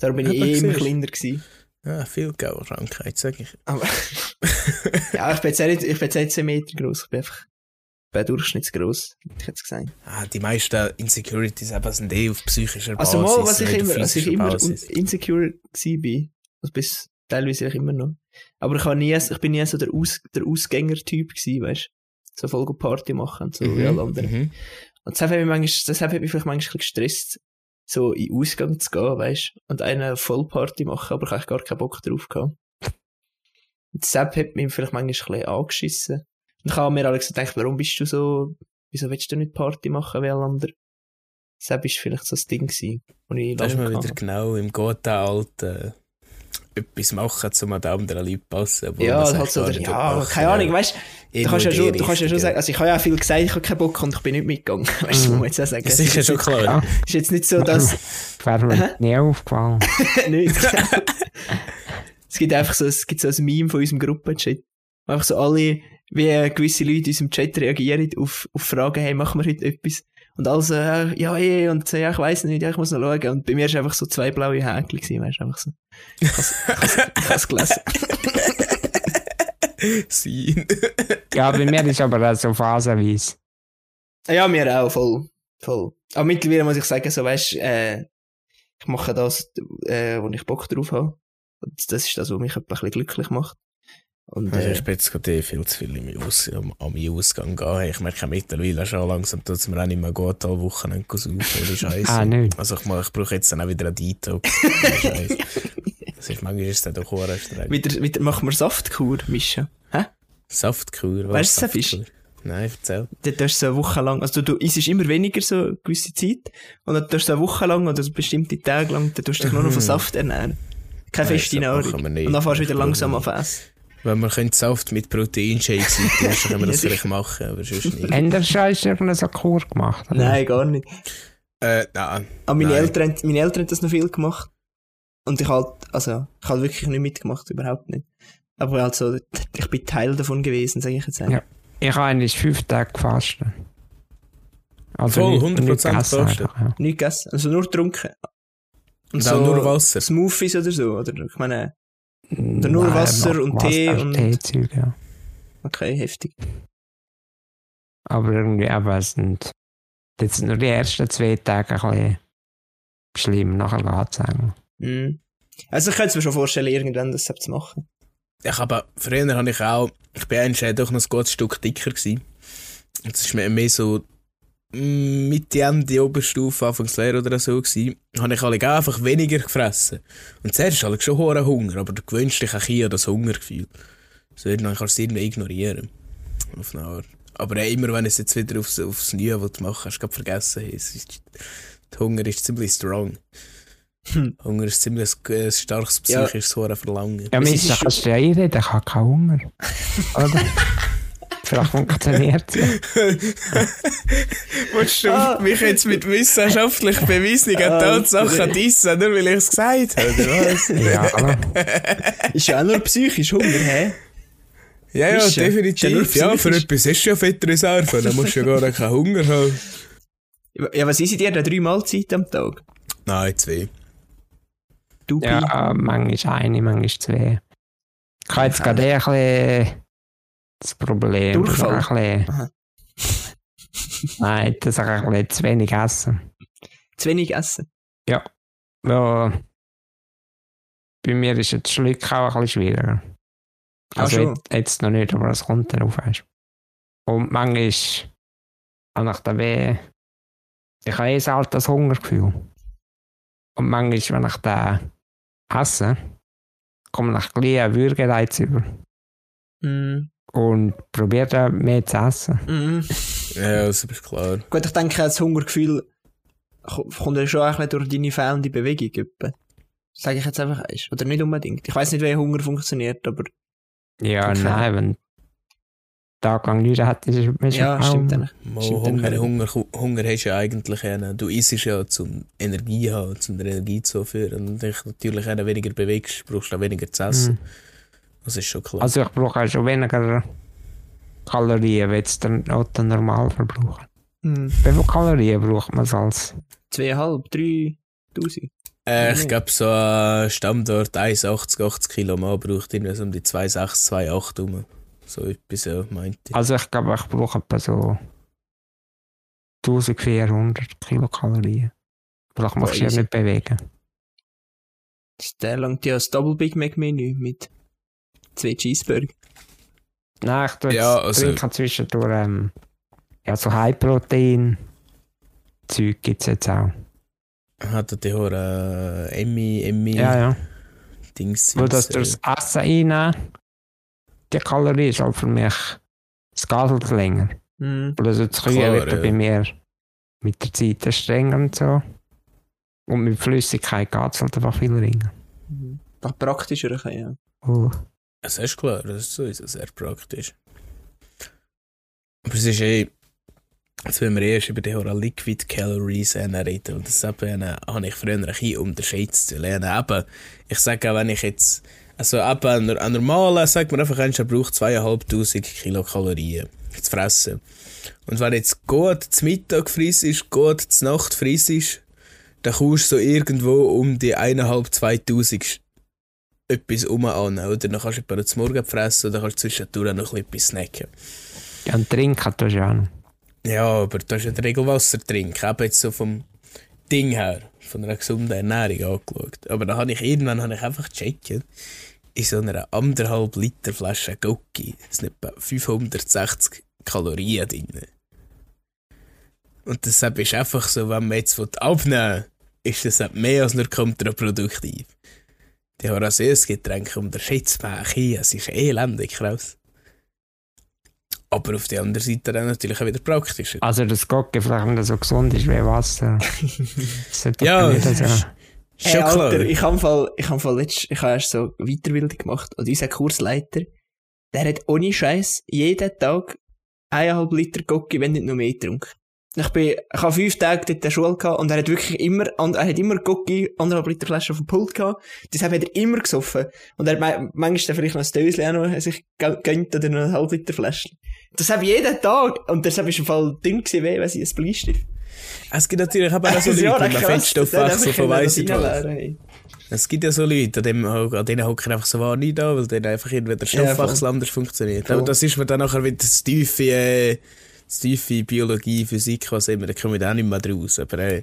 Darum bin ich eh immer kleiner gewesen. Ja, Vilgauer Krankheit, sag ich. Aber, ja, ich bin jetzt nicht, ich bin jetzt nicht 10 Meter groß, ich bin einfach, ich bin durchschnittsgroß, hätte ich jetzt gesagt. Ah, die meisten Insecurities eben sind eh auf psychischer Also Basis. mal, was ich immer, was ich immer Basis. insecure gewesen bin, also bis teilweise auch immer noch. Aber ich, habe nie, ich bin nie so der, Aus, der Ausgänger-Typ gewesen, weißt So voll Party machen, und so wie alle anderen. Mhm. Und das hat mich manchmal, das hat mich vielleicht manchmal ein bisschen gestresst, so in Ausgang zu gehen, weißt und eine Vollparty machen, aber ich habe gar keinen Bock drauf gehabt. Und deshalb hat mich vielleicht manchmal ein bisschen angeschissen. Und ich habe mir alle gedacht, warum bist du so, wieso willst du nicht Party machen wie alle anderen? Deshalb ist vielleicht so das Ding gewesen, wo ich Da ist man wieder genau im guten alten etwas machen, um an die anderen Leute zu passen. Ja, halt eigentlich so, nicht ja, machen keine Ahnung, weißt du, kannst ja schon, du kannst ja schon sagen, also ich habe ja viel gesagt, ich habe keinen Bock und ich bin nicht mitgegangen. Weißt du, muss man jetzt auch sagen. Ja, sicher schon klar. Ja, Ist jetzt nicht so, dass, wäre mir nie aufgefallen. nicht. es gibt einfach so, es gibt so ein Meme von unserem Gruppenchat. Einfach so alle, wie gewisse Leute in unserem Chat reagieren auf, auf Fragen, hey, machen wir heute etwas? Und alle so, ja, ja, eh, und so, ja, ich weiss nicht, ja, ich muss noch schauen. Und bei mir ist einfach so zwei blaue Häkchen gewesen, weißt du, einfach so. Ich has, has, has gelesen. Sein. Ja, bei mir ist aber auch so phasenweise. Ja, mir auch, voll. Voll. Aber mittlerweile muss ich sagen, so, weißt, äh, ich mache das, äh, wo ich Bock drauf habe. Und das ist das, was mich ein bisschen glücklich macht. Und, Also äh, ich bin jetzt gerade eh viel zu viel im Aus am, am Ausgang gehen. Ich merke mittlerweile schon langsam, dass mir auch nicht mehr gut alle Wochenende saufen, ohne Scheiße. Ah, nicht. Also ich, ich brauche jetzt dann auch wieder einen Detox. Das ist manchmal ist es dann doch auch streng. wieder, wieder machen wir Saftkur mischen. Hä? Saftkur, was Weißt du, was Saftkur? Nein, erzähl. Dann tust du so eine Woche lang, also du, du isst immer weniger so eine gewisse Zeit. Und dann tust du eine Woche lang oder so bestimmte Tage lang, dann tust du dich nur noch von Saft ernähren. Keine Nein, feste Nahrung. Und dann fährst du wieder langsam auf Essen. Wenn wir können Saft mit Proteinshakes eintauschen, können wir das vielleicht machen, aber sonst nicht. Haben schon irgendeine so Kur gemacht? oder? Nein, gar nicht. Äh, nein. Aber meine Nein. Eltern, haben- meine Eltern haben das noch viel gemacht. Und ich halt, also, ich halt wirklich nicht mitgemacht, überhaupt nicht. Aber halt so, ich bin Teil davon gewesen, sage ich jetzt einfach. Ja. Ich habe eigentlich fünf Tage gefastet. Also Voll, nicht- 100% nicht gegessen ja. Nicht gegessen, also nur getrunken. Und auch nur Wasser. Smoothies oder so, oder? Ich meine, Oder nur Nein, Wasser und Tee Wasser, und- Teezeug, ja. okay, heftig. Aber irgendwie, aber es sind jetzt nur die ersten zwei Tage ein bisschen schlimm, nachher geht's eigentlich. Mhm. Also ich könnte es mir schon vorstellen, irgendwann das zu machen. Ich aber früher habe ich auch, ich bin eigentlich doch noch ein gutes Stück dicker gewesen. Und es ist mir mehr so mm, Mitte, Ende Oberstufe, Anfangslehre oder so gewesen, habe ich alle einfach weniger gefressen. Und zuerst ist halt schon hoher Hunger, aber du gewöhnst dich auch hier an das Hungergefühl. So irgendwann kannst du es irgendwie ignorieren. Auf eine Art. Aber äh, immer wenn es jetzt wieder aufs, aufs Neue willst machen, hast du gerade vergessen, hey, es ist, der Hunger ist ziemlich strong. Hm. Hunger ist ziemlich ein, ein starkes Ja. psychisches ja. Verlangen. Ja, Es Mist, ist da kannst du ja einreden, ich habe keinen Hunger. Vielleicht funktioniert es. Willst du Ah. mich jetzt mit wissenschaftlich bewiesener Ah, Tatsachen dissen, nur weil ich es gesagt habe, oder was? Ja, Ist ja auch nur psychisch Hunger, hä? ja, ja, Ist ja definitiv. Ja, für etwas ist ja Fettreserve, dann musst du ja gar keinen Hunger haben. Ja, was ist dir da drei Mahlzeiten am Tag? Nein, zwei. Du, Pi? ja, äh, manchmal eine, manchmal zwei. Ich habe jetzt gerade eher ein bisschen das Problem. Durchfall? ich Ein bisschen, nein, dass ich ein bisschen zu wenig esse. Zu wenig essen. Ja, bei mir ist jetzt Schluck auch ein bisschen schwieriger. Also jetzt, jetzt noch nicht, aber es kommt darauf. Weißt. Und manchmal habe ich dann weh. Ich habe eh ein altes Hungergefühl. Und manchmal, wenn ich den esse, komme ich gleich einen Würgereiz über. Mhm. Und probiere dann mehr zu essen. Mhm. Ja, das ist klar. Gut, ich denke, das Hungergefühl ko- kommt ja schon ein bisschen durch deine fehlende Bewegung. etwa. Sage ich jetzt einfach eins. Oder nicht unbedingt. Ich weiß nicht, wie Hunger funktioniert, aber Ja, nein, wenn tagelang nichts hat, ist es ja, stimmt Stimmt, Hunger, dann- Hunger, Hunger hast du ja eigentlich einen, du isst ja zum Energie haben, zum der Energie zu führen. Und dich natürlich weniger bewegst, brauchst du auch weniger zu essen. Mhm. Das ist schon klar. Also ich brauche auch schon weniger Kalorien, wie jetzt der normal verbrauchen. Mhm. Wie viele Kalorien braucht man als? Zweieinhalb, drei, tausend. Äh, ich glaube, so ein Standort 1,80, 80 Kilo Mann braucht irgendwie so um die 2,6, 2,8 rum. So etwas, ja, meinte ich. Also ich glaube, ich brauche etwa so 1400 Kilokalorien. Aber ich Boah, ja easy. nicht bewegen. Der langt ja das Double Big Mac Menü mit zwei Cheeseburger. Nein, ich tue jetzt Ja, also- trinken zwischendurch ähm, ja, so High-Protein Zeug gibt es jetzt auch. Hat die auch äh, Emmy, Emmy Ja, ja. Dings. Wo das äh, durchs Essen reinnehmen, die Kalorien ist halt für mich, geht halt länger. Mhm. Oder so das Kühe wird ja bei mir mit der Zeit strenger und so. Und mit Flüssigkeit geht es halt einfach viel länger. Mhm. Praktischer, ja. Uh. Das ist klar, das ist sowieso sehr praktisch. Aber es ist eh, jetzt wenn wir erst über die Liquid Calories reden, und das äh, habe ich früher ein bisschen unterschätzt zu lernen. Eben, ich sage auch, wenn ich jetzt, also eben, ein, normaler, sagt man einfach, er braucht 2'500 Kilokalorien zu fressen. Und wenn jetzt gut zum Mittag friss ist, gut zur Nacht friss ist, dann kommst du so irgendwo um die 1'500, 2000 etwas um an, oder? Dann kannst du etwa zum Morgen fressen oder kannst du zwischendurch noch etwas snacken. Ja, und trinken tust du ja auch. Ja, aber du hast ja in der Regel Wasser trinken, eben jetzt so vom Ding her, von einer gesunden Ernährung angeschaut. Aber dann habe ich irgendwann habe ich einfach gecheckt, in so einer anderthalb Liter Flasche Gocki sind etwa 560 Kalorien drin. Und deshalb ist einfach so, wenn man jetzt abnehmen will, ist das mehr als nur kontraproduktiv. Die Horasius-Getränke unterschätzt man hier, es ist elendig krass. Aber auf der anderen Seite dann natürlich auch wieder praktischer. Also das Gocke vielleicht nicht so gesund ist wie Wasser. ja. Hey, Alter, ich habe Fall, ich habe Fall letzt, ich habe erst so Weiterbildung gemacht und unser Kursleiter, der hat ohne Scheiß jeden Tag eineinhalb Liter Gocki, wenn nicht noch mehr getrunken. Ich bin, ich habe fünf Tage dort in der Schule gehabt und er hat wirklich immer, er hat immer Gocki, anderthalb Liter Flasche auf dem Pult gehabt. Deshalb hat er immer gesoffen. Und er hat manchmal vielleicht noch ein Döschen auch noch sich gönnt oder noch eine halbe Liter Flasche. Das habe ich jeden Tag. Und deshalb ist im Fall dünn gewesen, wie, wenn ich ein Bleistift. Es gibt natürlich auch so Leute, ja, die man Fettstoffwechsel von weißen hey. Es gibt ja so Leute, an, dem, an denen hocken einfach so wahr nicht an, weil dann einfach irgendwie der Stoffwechsel ja, anders funktioniert. Aber das ist mir dann nachher wieder das tiefe, äh, tiefe Biologie, Physik, was immer, da kommen wir auch nicht mehr draus. Aber äh,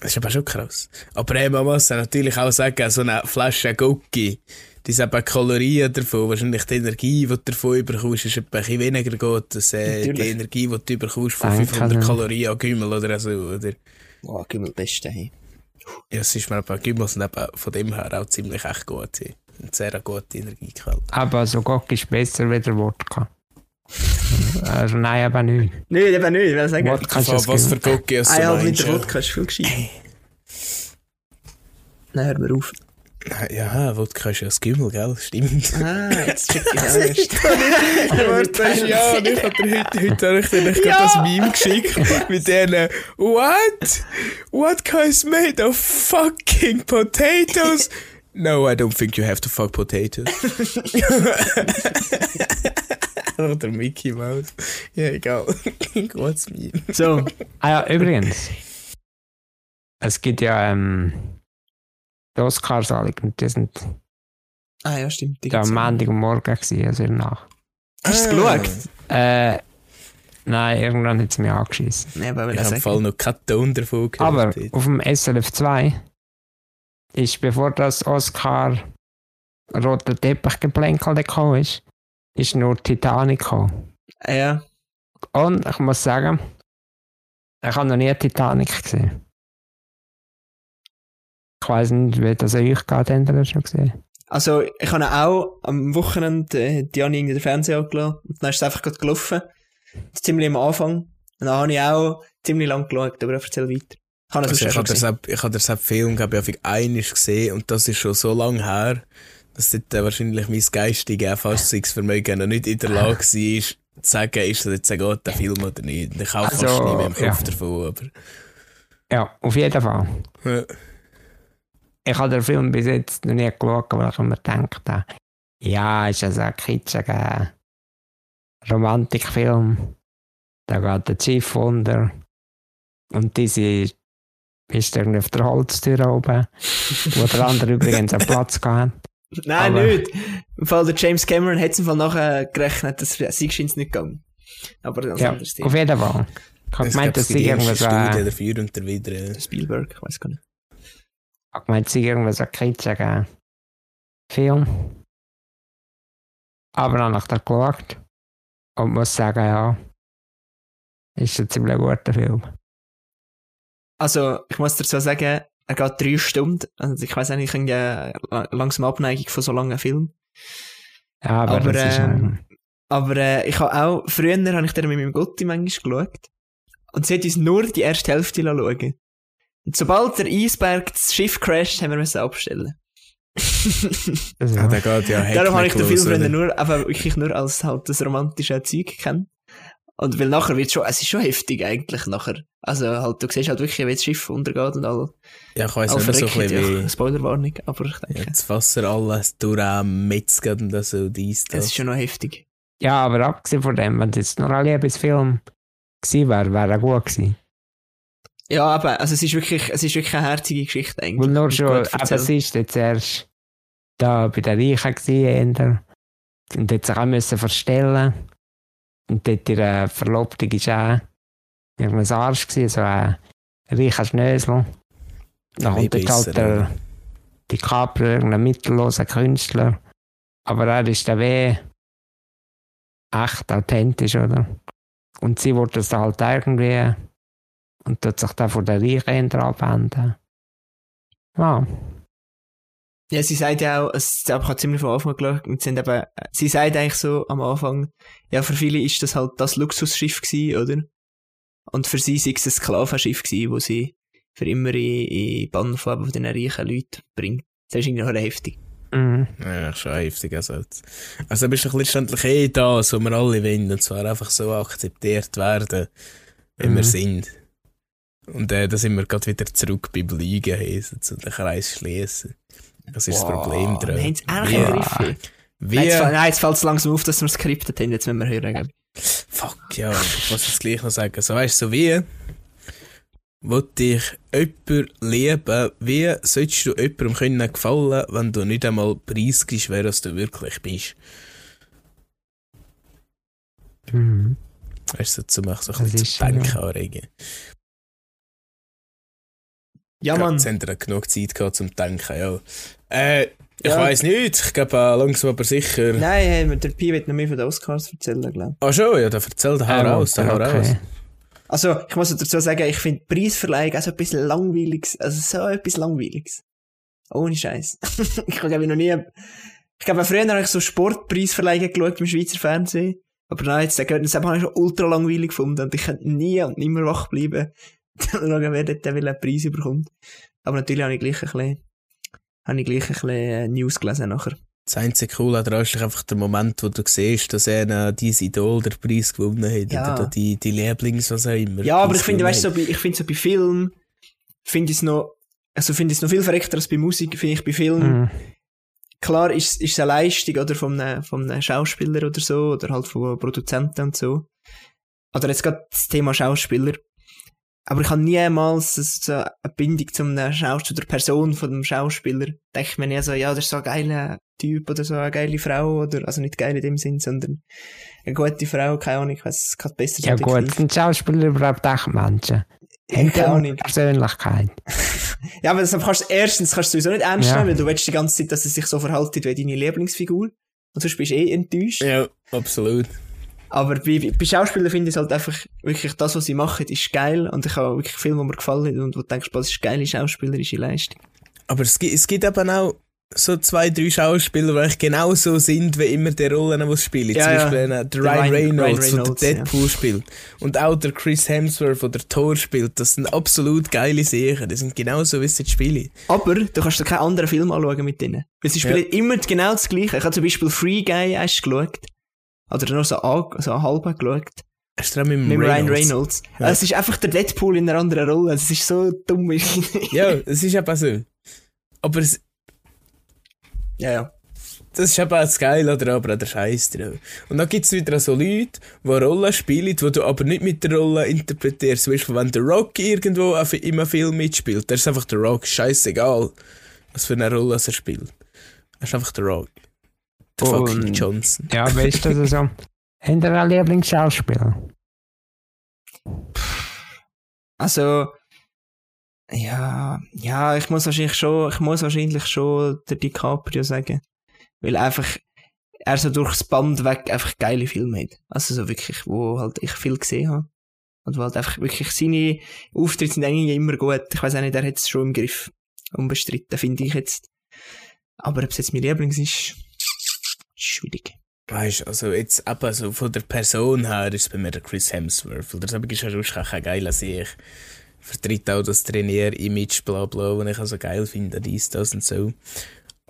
das ist aber schon krass. Aber äh, man muss natürlich auch sagen, so eine Flasche Gucki, die eben Kalorien davon, wahrscheinlich die Energie, die du davon bekommst, ist ein bisschen weniger gut, als äh, die Energie, die du bekommst von 500 Kalorien an Gümmel oder so, oder? Oh, Gümmel beste, hey. Ja, es ist mir aber Gümmel sind eben von dem her auch ziemlich echt gut, hey. Und sehr gute Energiequelle. Aber so Gocki ist besser wie der Wodka. Also nein, aber nicht. Nein, eben nicht, sagen. Wodka was, was für Gocki hast du Eineinhalb Liter Wodka ist viel gescheit. Nein, hör mir auf. Ja, Wodka ist ja das Gümmel, gell? Stimmt. Ah, jetzt check ich erst. Warte, ja, und ich habe dir heute, heute habe ich dir nicht ja. das Meme geschickt mit denen, what? Wodka is made of fucking potatoes? No, I don't think you have to fuck potatoes. der Mickey Mouse. Ja, egal. Gutes Meme. So, ah ja, übrigens. Es gibt ja, ähm, die Oscars alle und die sind ah, ja, stimmt. Die am Montag und Morgen gewesen, also nach. Hast du es geschaut? Äh, nein, irgendwann hat es mich angeschissen. Nee, aber ich habe im Fall noch keinen Ton davon gehört. Aber auf dem SLF 2 ist, bevor das Oscar roter Teppichgeplänkel gekommen ist, ist nur Titanic gekommen. Ja. Und ich muss sagen, ich habe noch nie Titanic gesehen. Ich weiß nicht, wie das euch geht, habt ihr schon gesehen? Also, ich habe auch am Wochenende äh, Diani in den Fernseher angelassen und dann ist es einfach gerade gelaufen. Ziemlich am Anfang. Und dann habe ich auch ziemlich lang geschaut, aber erzähl weiter. Ich habe also ich habe deshalb, ich habe deshalb Film, glaube ich, einmal gesehen und das ist schon so lange her, dass dort äh, wahrscheinlich mein geistiges Erfassungsvermögen noch nicht in der Lage war, zu sagen, ist das jetzt ein guter Film oder nicht. Ich habe also, fast nicht mehr im Kopf ja. davon, aber... Ja, auf jeden Fall. Ja ich habe den Film bis jetzt noch nie geschaut, weil ich mir gedacht habe, ja, ist also ein kitschiger Romantikfilm. Da geht der Chief unter und diese ist irgendwie auf der Holztür oben, wo der andere übrigens einen Platz gehabt Nein, Aber, nicht. Im Fall der James Cameron hat es im Fall nachher gerechnet, dass sie scheint nicht gegangen. Aber das ja, auf jeden Fall. Ich habe gemeint, dass sie irgendwas... Studie dafür und der wieder... Spielberg, ich weiß gar nicht. Ich meine, es irgendwas so kritischer Film. Aber dann habe ich da geschaut und muss sagen, ja, ist ein ziemlich guter Film. Also, ich muss dazu sagen, er geht drei Stunden. Also, ich weiß nicht, ich habe langsam Abneigung von so langen Filmen. Ja, aber, aber, äh, aber äh, ich habe auch, früher habe ich dann mit meinem Gotti manchmal geschaut. Und sie hat uns nur die erste Hälfte schauen. Und sobald der Eisberg das Schiff crasht, haben wir müssen abstellen. Also, Ja, der geht ja Darum habe ich den Film früher nur, einfach wirklich nur als halt das romantische Zeug kennen. Und weil nachher wird schon, es ist schon heftig eigentlich nachher. Also halt, du siehst halt wirklich, wie das Schiff untergeht und all, Ja, ich all nicht mehr so ein bisschen Ja, wie Spoilerwarnung, aber ich denke, ja, das Wasser alles durchmetzelt und das so dies, es ist das. schon noch heftig. ja, aber abgesehen von dem, wenn es jetzt nur ein Liebesfilm gewesen wäre, wäre er gut gewesen. Ja, aber, also es ist wirklich, es ist wirklich eine herzige Geschichte eigentlich. Weil nur Und schon, erzählt. sie ist jetzt erst da bei den Reichen gewesen, und hat sich auch müssen verstellen Und dort ihre Verlobte war auch irgendein Arsch, gewesen, so ein reicher Schnösel. Wie kommt jetzt halt der? DiCaprio, irgendein mittelloser Künstler. Aber er ist dann weh echt authentisch, oder? Und sie wollte das halt irgendwie und tut sich dann von den Reichen abwenden. Ja. Ja, sie sagt ja auch, es ich habe ziemlich von Anfang an geschaut, und sie, sind eben, sie sagt eigentlich so am Anfang, ja, für viele ist das halt das Luxusschiff gewesen, oder? Und für sie sei es ein Sklavenschiff gewesen, wo sie für immer in, in Bann von den reichen Leuten bringt. Das ist irgendwie noch heftig. Mhm. Ja, schon heftig. Also, also bist du letztendlich eh da, so wir alle wollen, und zwar einfach so akzeptiert werden, wie Mhm. wir sind. Und äh, da sind wir gerade wieder zurück beim Liegen, hey, so zu den Kreis schließen. Das ist das Problem dran. dran. Haben Ja. begriffen? Wie, Nein, jetzt, nein, jetzt fällt es langsam auf, dass wir es skriptet haben, jetzt müssen wir hören. fuck, ja, ich muss jetzt gleich noch sagen. So weißt du, so wie, will dich jemand lieben, wie sollst du jemandem können gefallen, wenn du nicht einmal preisgibst, wer es du wirklich bist? Mhm. Weißt du, dazu mach so ein bisschen zu denken anregen. Ja, Mann. Jetzt haben wir genug Zeit gehabt zum Denken, ja. Äh, ich Ja. weiss nicht, ich glaube äh, langsam aber sicher. Nein, hey, der Pi wird noch mehr von den Oscars erzählen, glaube Ah schon, ja, dann erzähl doch hau raus, dann hau raus. Also, ich muss dazu sagen, ich finde Preisverleihung auch so ein bisschen langweiliges, also so etwas langweiliges. Ohne Scheiß. ich glaube ich noch nie, ich glaube früher habe ich so Sportpreisverleihungen geschaut im Schweizer Fernsehen, aber nein, jetzt, das habe ich schon ultra langweilig gefunden und ich könnte nie und nimmer wach bleiben, schauen, wer dort einen Preis bekommt. Aber natürlich habe ich gleich ein bisschen, habe ich gleich ein bisschen äh, News gelesen nachher. Das einzige Coole daran ist einfach der Moment, wo du siehst, dass er äh, dein Idol den Preis gewonnen hat. Ja. Oder die, die Lieblings, was auch immer. Ja, aber ich finde, weißt so bei, ich finde so bei Film, finde ich es noch, also finde ich es noch viel verreckter als bei Musik, finde ich bei Film, Mhm. klar ist, ist es eine Leistung, oder, von einem, von einem Schauspieler oder so, oder halt von Produzenten und so. Oder jetzt gerade das Thema Schauspieler. Aber ich habe niemals so eine Bindung zu einem Schauspieler, oder Person von dem Schauspieler. Denke ich mir nie so, ja, das ist so ein geiler Typ oder so eine geile Frau, oder, also nicht geil in dem Sinn, sondern eine gute Frau, keine Ahnung, ich weiß, es kann besser Ja gut, sind Schauspieler überhaupt echt Menschen? Keine Ahnung. Persönlichkeit? Ja, aber das kannst du, erstens kannst du sowieso nicht ernst Ja. nehmen, weil du willst die ganze Zeit, dass es sich so verhaltet wie deine Lieblingsfigur. Und sonst bist du eh enttäuscht. Ja, absolut. Aber bei, bei Schauspielern finde ich es halt einfach, wirklich, das, was sie machen, ist geil. Und ich habe wirklich Filme, die mir gefallen und wo du denkst, das ist geile schauspielerische Leistung. Aber es gibt, es gibt eben auch so zwei, drei Schauspieler, die eigentlich genauso sind wie immer die Rollen, die sie spielen. Ja, Zum ja. Beispiel der Der Ryan Ryan- Reynolds, Ryan der Reynolds, Deadpool spielt. Und auch der Chris Hemsworth, der der Thor spielt. Das sind absolut geile Sachen. Die sind genauso, wie sie spielen. Aber du kannst dir keinen anderen Film anschauen mit denen. Weil sie spielen immer genau das Gleiche. Ich habe zum Beispiel Free Guy erst geschaut. Oder nur so, an, so halb geschaut. Hast du mit Mit dem Ryan Reynolds? Reynolds. Ja. Es ist einfach der Deadpool in einer anderen Rolle. Es ist so dumm. Ja, es ist eben so. Aber es, ja, ja. das ist eben das Geile oder aber auch der Scheiß dran. Und dann gibt es wieder so Leute, die Rollen spielen, die du aber nicht mit der Rolle interpretierst. Zum Beispiel, wenn der Rock irgendwo einem Film mitspielt, der ist einfach der Rock, scheißegal, was für eine Rolle er spielt. Er ist einfach der Rock. Der fucking Johnson. Ja, aber ist das so? Haben ihr einen Lieblingsschauspieler? Also, ja, ja, ich muss wahrscheinlich schon, ich muss wahrscheinlich schon der DiCaprio sagen. Weil einfach, er so durchs Band weg einfach geile Filme hat. Also so wirklich, wo halt ich viel gesehen habe. Und wo halt einfach wirklich seine Auftritte sind eigentlich immer gut. Ich weiß auch nicht, er hat es schon im Griff. Unbestritten, finde ich jetzt. Aber ob es jetzt mein Lieblings ist, schwierig. Weißt also jetzt eben so von der Person her ist bei mir der Chris Hemsworth. Weil das ist sonst auch ein geiler Sieg. Vertritt auch das Trainier-Image, bla bla, was ich also geil finde, dies, das und so.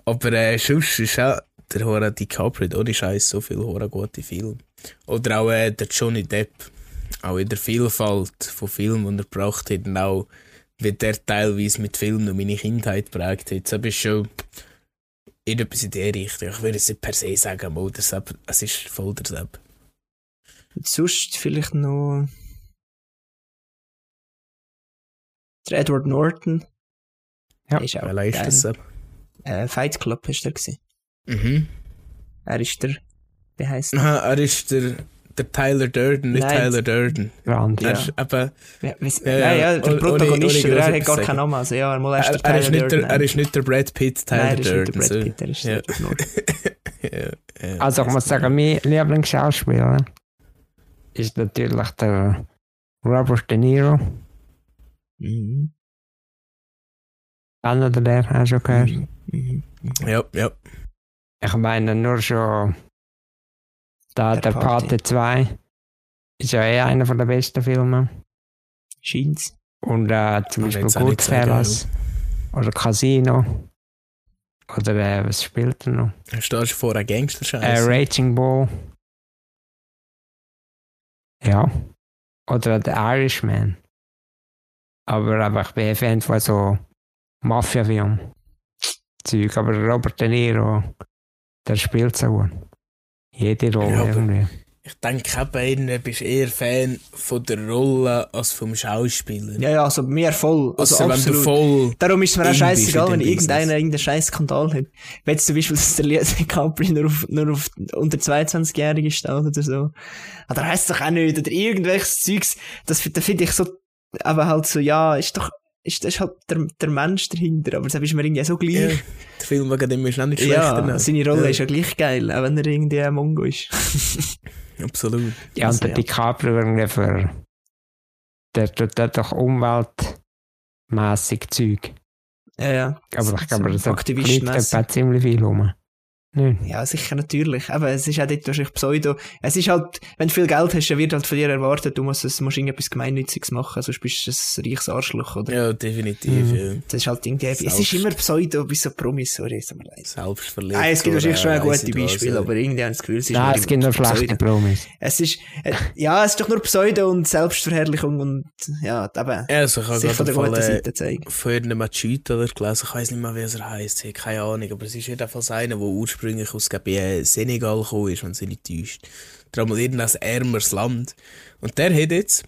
Aber äh, sonst ist auch der Hora DiCaprio ohne Scheiß so viel Hora gute Filme. Oder auch äh, der Johnny Depp. Auch in der Vielfalt von Filmen, die er gebracht hat. Und auch wie der teilweise mit Filmen und meine Kindheit prägt hat. Das ist schon irgendetwas in der Richtung. Ich würde es nicht per se sagen, Sepp, es ist voll der Sepp. Und sonst vielleicht noch. Der Edward Norton. Ja, ist auch Welcher ist das? Äh, Fight Club ist der gewesen. Mhm. Er ist der, wie heisst er? Aha, er ist der, der Tyler Durden, nicht Nein. Tyler Durden. Grand. Ja. Er ist eben, Ja, weiss- Ja, ja, ja, der Protagonist, ohne- er hat gar keinen Namen. Also, ja, er, er, ist Tyler nicht der, Durden. er ist nicht der Brad Pitt, Tyler Nein, er ist nicht der Durden. Brad. Pitt, er ist Ja. der ja, ja, Also ich muss sagen, mein Lieblingsschauspieler ist natürlich der Robert De Niro. Mhm. Einer der, hast du gehört? Mhm. Mhm. ja, ja. Ich meine nur schon da Der der, Pate. Pate 2 ist ja eh einer von der besten Filme. Scheint's. Und äh, zum Beispiel Goodfellas oder Casino. Oder äh, was spielt er noch? Hast du schon vorher Äh, Gangster-Scheiß? Raging Bull. Ja. Oder The Irishman. Aber aber ich bin ein Fan von so Mafia-Filmen. Zeug. Aber Robert De Niro, der spielt so gut. Jede Rolle Ja, aber- irgendwie. ich denke eben, du bist eher Fan von der Rolle als vom Schauspieler. Ja, ja, also mir voll. Also, Also, wenn du absolut. voll... Darum ist es mir auch scheißegal, wenn irgendeiner irgendeinen scheiß Skandal hat. Wenn jetzt zum Beispiel, dass der Leo DiCaprio nur auf, nur auf unter 22-Jährige steht oder so. Aber da heisst doch auch nicht, oder irgendwelches Zeugs, das, da finde ich so, aber halt so, ja, ist doch, ist, das ist halt der, der Mensch dahinter, aber das ist mir irgendwie so Ja, gleich. der Film wegen dem ist auch nicht Ja, schlechter. ne? seine Rolle Ja. ist ja gleich geil, auch wenn er irgendwie ein Mongo ist. Absolut. Ja, Also, und der ja. DiCaprio irgendwie für. Der tut doch umweltmäßig Zeug. ja, ja. Aber ich glaube, das Aktivist fliegt mässig. etwa ziemlich viel rum. Nicht? Ja, sicher, natürlich. Aber es ist auch dort wahrscheinlich Pseudo. Es ist halt, wenn du viel Geld hast, dann wird halt von dir erwartet, du musst, es- musst irgendetwas Gemeinnütziges machen, sonst bist du ein reiches Arschloch, oder? Ja, definitiv. Mhm. Ja. Das ist halt irgendwie, es ist Selbst- immer Pseudo, bis so Promis, sorry, es tut mir leid. Selbstverletzt. Nein, es gibt wahrscheinlich schon oder, ein weiss gute nicht was, Beispiele, ja. aber irgendwie habe ich das Gefühl, es ist Nein, nur es gibt noch Pseudo. schlechte Promis. Es ist, äh, ja, es ist doch nur Pseudo und Selbstverherrlichung und, ja, eben, Ja, also ich habe sich von der guten Seite zeigen. von irgendeinem Machito gelesen, ich weiß nicht mehr, wie er heisst, ich habe keine Ahnung, aber es ist jedenfalls einer, der ursprünglich aus glaub ich, äh, Senegal gekommen ist, wenn es nicht täuscht. Darum irgendein ärmeres Land. Und der hat jetzt,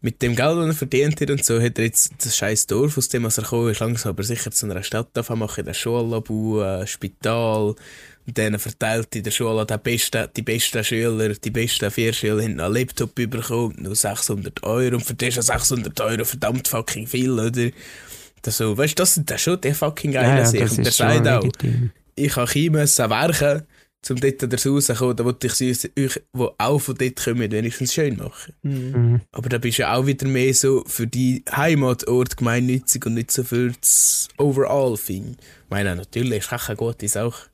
mit dem Geld, das er verdient hat und so, hat er jetzt das scheiß Dorf, aus dem er gekommen ist, langsam aber sicher zu einer Stadt machen, eine Schule bauen, ein Spital, und dann verteilt in der Schule die besten, die besten Schüler, die besten vier Schüler haben einen Laptop bekommen, nur 600 Euro, und für das ist 600 Euro verdammt fucking viel, oder? Das so, weißt du, das sind schon die fucking geilen Ja, ja, Sachen. der sagt auch, legitim. Ich kann Chemie müssen werken, um dort rauszukommen, da wollte ich sie uns- euch, die auch von dort kommen, wenigstens schön machen. Mhm. Mhm. Aber da bist du ja auch wieder mehr so für die Heimatort gemeinnützig und nicht so für das Overall-Thing. Ich meine, natürlich ist auch eine gute Sache.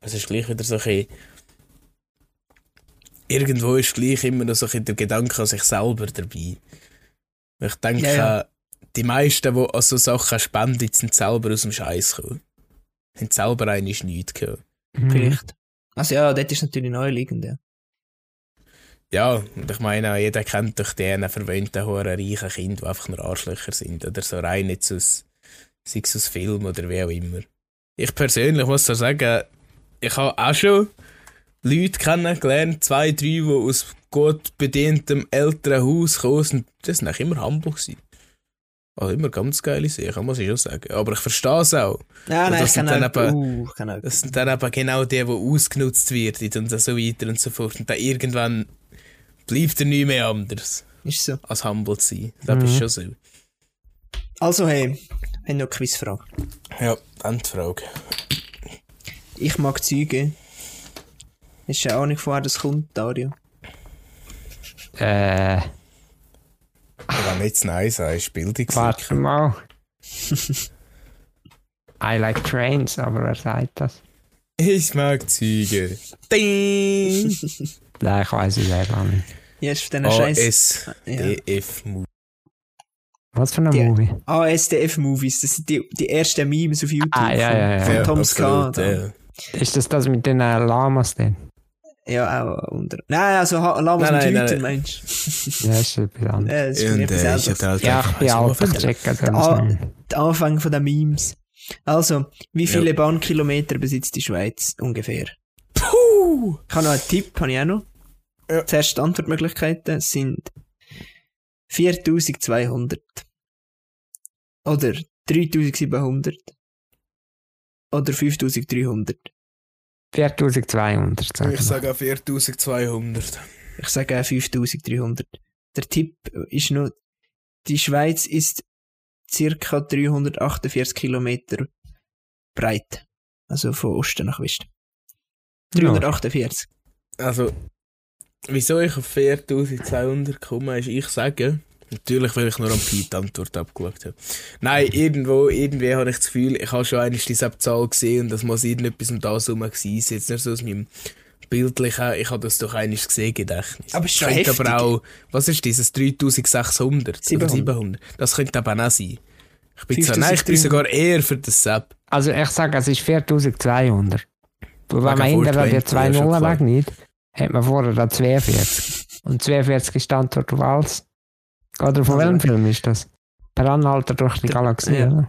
Es ist gleich wieder so ein bisschen- Irgendwo ist gleich immer noch so ein bisschen der Gedanke an sich selber dabei. Ich denke, Ja, ja. die meisten, die an so Sachen spenden, sind selber aus dem Scheiß gekommen. Haben selber eigentlich nichts gehabt. Mhm. Vielleicht. Also ja, dort ist natürlich naheliegend, ja. Ja, und ich meine, jeder kennt doch die verwöhnten, hohen, reichen Kinder, die einfach nur Arschlöcher sind. Oder so rein nicht aus, sei es aus Film oder wie auch immer. Ich persönlich muss so sagen, ich habe auch schon Leute kennengelernt, zwei, drei, die aus gut bedientem älteren Haus kommen sind. Das sind eigentlich immer humble gewesen. Also immer ganz geile Sachen, muss ich schon sagen. Aber ich verstehe es auch. Ja, nein, das ich kann sind auch, dann eben- uh, ich kann auch. Das sind dann eben genau die, die ausgenutzt werden und so weiter und so fort. Und dann irgendwann bleibt er nicht mehr anders, Ist so. als humble zu sein. Das Mhm. ist schon so. Also hey, wir haben noch eine Quizfrage. Ja, dann die Frage. Ich mag Züge. Hast du eine Ahnung, woher das kommt, Dario? Äh, Wenn jetzt Nein sagst, warte Bildungslücke. mal. I like trains, aber wer sagt das? Ich mag Züge. Ding! Nein, ich weiß es selber nicht. Ja, ist von diesen Scheiß. A, S, Ja. D, F, Mu. Was für ein Movie? ASDF-Movies, das sind die, die ersten Memes auf YouTube. Ah, ja, ja, ja. Von Ja, Tom ja. Ist das das mit den äh, Lamas denn? Ja, auch unter. Nein, also Lamas Nein, mit nein, nein. meinst Ja, ist etwas du? anderes. Ja, das ist Und etwas äh, ich hatte halt Ja, ich bin Ah. nicht. Der Anfang von den Memes. Also, wie viele Ja. Bahnkilometer besitzt die Schweiz ungefähr? Puh! Ich habe noch einen Tipp, habe ich auch noch. Ja. Zuerst die Antwortmöglichkeiten sind 4200 oder 3700 oder 5300. 4200, sag Ich ich. sage auch 4200. Ich sage auch 5300. Der Tipp ist nur, die Schweiz ist circa 348 Kilometer breit. Also von Osten nach Westen. 348. Also, wieso ich auf 4200 komme, ist, ich sage, natürlich, weil ich nur am die Antwort abgeschaut habe. Nein, irgendwo, irgendwie habe ich das Gefühl, ich habe schon einmal diese Zahl gesehen und das muss irgendetwas um das herum gewesen sein. Jetzt nicht so aus meinem bildlichen, ich habe das doch einmal gesehen, Gedächtnis. Aber es ist könnte heftig. aber auch, was ist dieses, 3600? oder 700. 700? Das könnte aber auch sein. Ich bin, zwar, nein, ich 5300. bin sogar eher für das Sepp. Also ich sage, es ist 4200. Weil wenn man hinterher die 420, zwei ja, schon Nullen klar. wegnimmt, hat man vorher da 42. Und 42 ist die Antwort auf alles. Oder von Also- welchem Film ist das? Per Anhalter durch die Galaxie, ja. oder?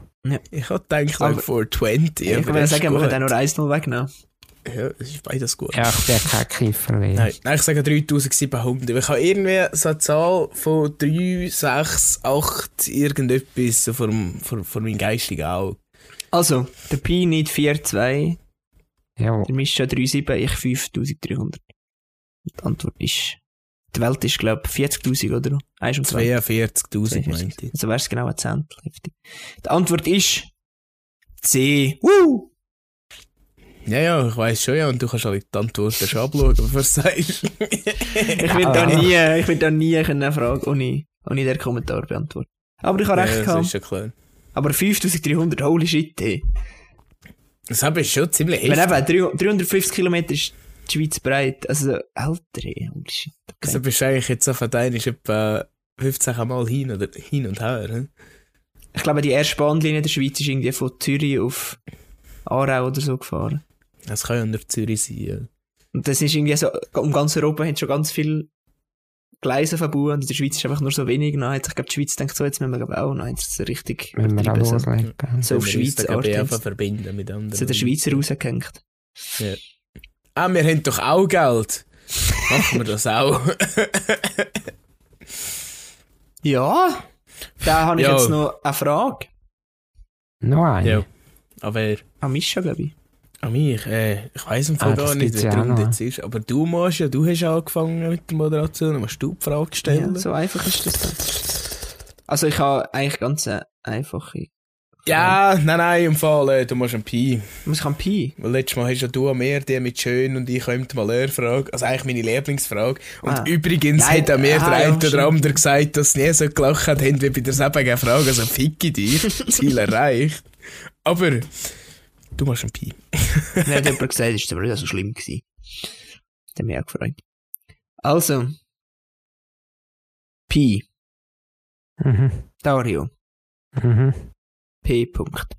Ich habe gedacht, Aber- like 420. Ich aber würde sagen, wir können auch nur 1 0 wegnehmen. Ja, es ist beides gut. Ja, ich bin kein Kiffer. Nein. Nein, nein, ich sage 3700. Ich habe irgendwie so eine Zahl von 3, 6, 8, irgendetwas so vor, vor, vor meinem geistigen Auge. Also, der Pi nicht 4,2, Ja, der Mischa 3,7, ich 5300. Die Antwort ist, die Welt ist, glaube ich, 40.000 oder? 1 und 2. 42.000 meinte ich. Also wäre es genau ein Zehntel. Die Antwort ist C. Woo! Ja, ja, ich weiss schon, ja, und du kannst alle die Antworten schon abschauen, bevor du sagst. Ich will da nie, ich will da nie eine Frage ohne, ohne den Kommentar beantworten. Aber ich habe recht ja, das gehabt. ist schon klar. Aber 5300, holy shit, ey. Das habe ich schon ziemlich Wenn heftig. eben 300 350 Kilometer ist die Schweiz breit. Also, älter, ey. Holy shit. Also Okay. bist du eigentlich jetzt auf ist etwa 15 Mal hin, oder, hin und her. Ne? Ich glaube, die erste Bahnlinie der Schweiz ist irgendwie von Zürich auf Aarau oder so gefahren. Das kann ja nur Zürich sein. Ja. Und das ist irgendwie so, um ganz Europa haben schon ganz viele Gleise verbaut und in der Schweiz ist einfach nur so wenig. Dann hat sich, glaube die Schweiz denkt so, jetzt müssen wir glaube auch noch eins so richtig auch so, loslegen. so auf Schweiz ich, Art verbinden mit anderen. so der Schweizer rausgehängt. Ah, wir haben doch auch Geld. Machen wir das auch. Ja, da habe ich Ja. jetzt noch eine Frage. Noch eine? ja. Aber An Mischa, glaube ich. an mich, äh, ich weiss im Fall Ah, gar das nicht, Grund noch. jetzt ist. Aber du musst ja, du hast ja angefangen mit der Moderation, dann musst du die Frage stellen. Ja, so einfach ist das dann. Also ich habe eigentlich ganz eine einfache. Ja, nein, nein, im Fall, äh, du musst ein Pi. Was kann Pi? Weil letztes Mal hast ja du mehr die mit schön und ich kommt mal eine Frage. Also eigentlich meine Lieblingsfrage. Und Ah. übrigens Nein, hat auch mir ah, der eine oder andere gesagt, dass sie nie so gelacht haben wie bei der selben Frage. Also ficke dich, Ziel erreicht. Aber du machst ein Pi. Mir hat jemand gesagt, es war nicht so schlimm gewesen. Das hat mich auch gefreut. Also. Pi. Mhm. Dario. Mhm. P. Punkt.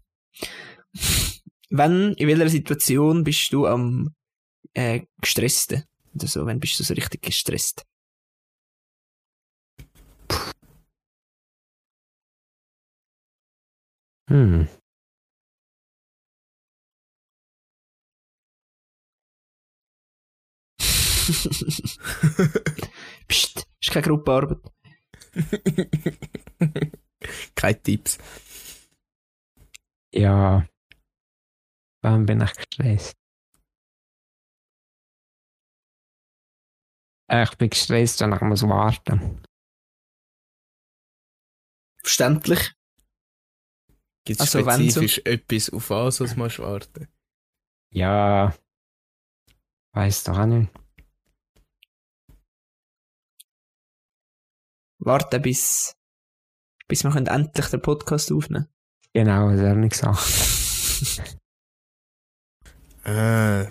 Wenn, in welcher Situation bist du am äh, gestressten? Oder so, wenn bist du so richtig gestresst? Hm. Psst, ist keine Gruppenarbeit. Keine Tipps. Ja. Wann bin ich gestresst? Äh, Ich bin gestresst, wenn ich muss warten. Verständlich. Gibt es Also, wenn so- spezifisch etwas, auf was was musst du warten? Ja. Weiß doch auch nicht. Warten bis, bis wir endlich den Podcast aufnehmen Genau, das habe ich gesagt. Ah,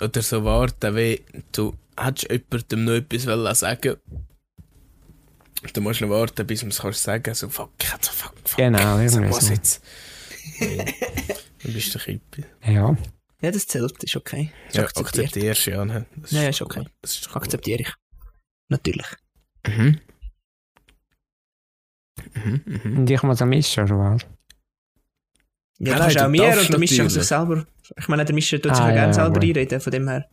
oder so warten, wie du hättest jemandem noch etwas wollen sagen Du musst noch warten, bis du es kannst sagen. So, fuck, so, fuck, fuck. Genau, so, irgendwie was so. jetzt? Ja. Dann bist du Kippe. Ja. Ja, das zählt, ist okay. Ist Ja, akzeptierst du ja. ne? Das Ja, ja, ist okay. Das ist doch. Akzeptiere ich. Natürlich. Mhm. Mhm, mhm. Und ich muss am mischen, oder was? Ja, das ist auch mir und der Mischa sich selber. Ich meine, der Mischa tut sich Ah, ja gerne selber gut. einreden, von dem her.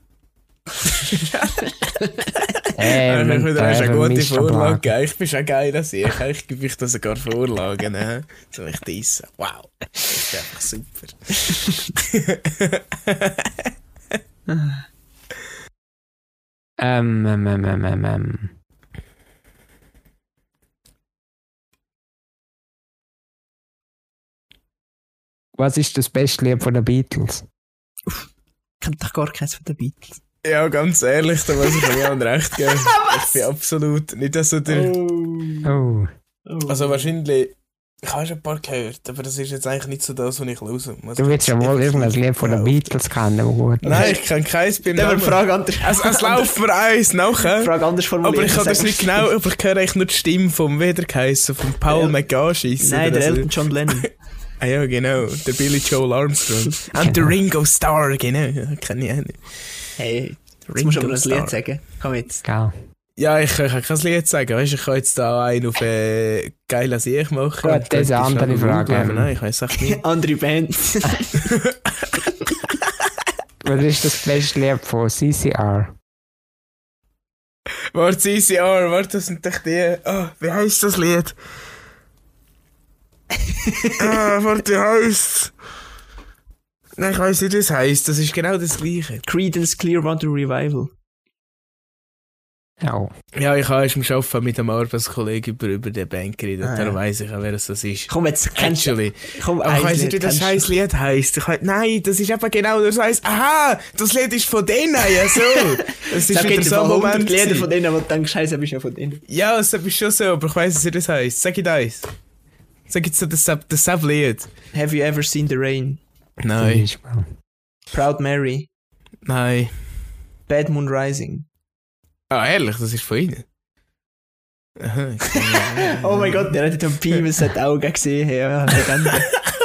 Hey, Ja, wenn du hast eine gute mischt am Vorlage gegeben. Ich bin schon geil, dass ich. Ich gebe euch da sogar Vorlagen. Ne? So mich dissen. Wow. Das ist einfach super. Ähm, ähm, ähm, ähm, ähm, Was ist das beste Lied von den Beatles? Ich kenne doch gar keins von den Beatles. ja, ganz ehrlich, da muss ich mir an recht geben. Ich bin absolut nicht so der. Oh. Also wahrscheinlich. Ich habe schon ein paar gehört, aber das ist jetzt eigentlich nicht so das, was ich höre. Muss Du willst ja wohl irgendein Lied von den Beatles kennen, das gut. Nein, ich kenne keins beim Namen. Frage anders. Es, es läuft mir eins nachher. Frage anders formuliert. Aber ich kann das nicht genau, aber ich höre eigentlich nur die Stimme vom Wiedergeheissen, von Paul Ja. McGashis. Nein, der. Elton John Lennon. Ah ja, genau. Der Billy Joel Armstrong. Und der Ringo Starr, genau. Ja, Kenn ich auch nicht. Hey, jetzt musst du aber ein. Lied sagen. Komm jetzt. Gell? Ja, ich, ich kann kein Lied sagen. Weißt, ich kann jetzt da einen auf äh, geil als ich machen. Gut, das ist eine andere Frage. aber Nein, ich weiß echt nicht. Andere Band. Was ist das beste Lied von CCR? Warte, CCR, warte, das sind doch die. Ah, wie heisst das Lied? Ah, warte, heisst Nein, ich weiß nicht, wie es heisst. Das ist genau das Gleiche. Creedence Clearwater Revival. Ja. Ja, ich habe erst im Arbeiten mit einem Arbeitskollegen über, über den Band geredet. Ah, Darum ja. weiss ich auch, wer das ist. Komm jetzt, kennst du. Komm, Aber ich weiss nicht, wie das scheiß Lied heisst. Ich weiss, nein, das ist eben genau das heisst. Aha, das Lied ist von denen, ja so. Das ist wieder so ein mal 100 Moment. Lieder von denen, wo du denkst, Scheiße, bist du ja von denen. Ja, das ist schon so, aber ich weiss nicht, wie das heisst. Sag ich das. Sag jetzt so das, das Sub-Lied. Have you ever seen the rain? Nein. Proud Mary. nein. Bad Moon Rising. Ah, ehrlich, das ist von ihnen. Oh mein Gott, der hat den Beavis hat Augen gesehen. Ja, Legende.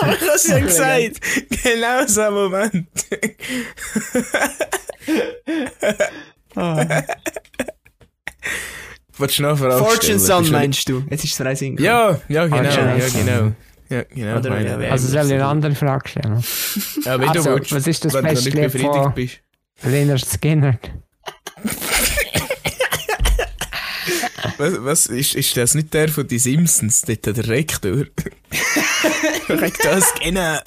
Aber ich hab's ja gesagt. Genau so ein Moment. Ah. Wolltest du noch vorausstellen? Fortune du- meinst du? Jetzt ist es Rising. Ja, ja, genau, ja, genau. Ja, genau. Oder meine wer- ich. Also soll ich eine andere Frage stellen? Ja, wenn Also, du willst, was ist das wenn du beste Lied befriedigt von bist. Leonard Skinner? Was, was ist, ist das nicht der von die Simpsons, dort der Rektor? Rektor Skinner.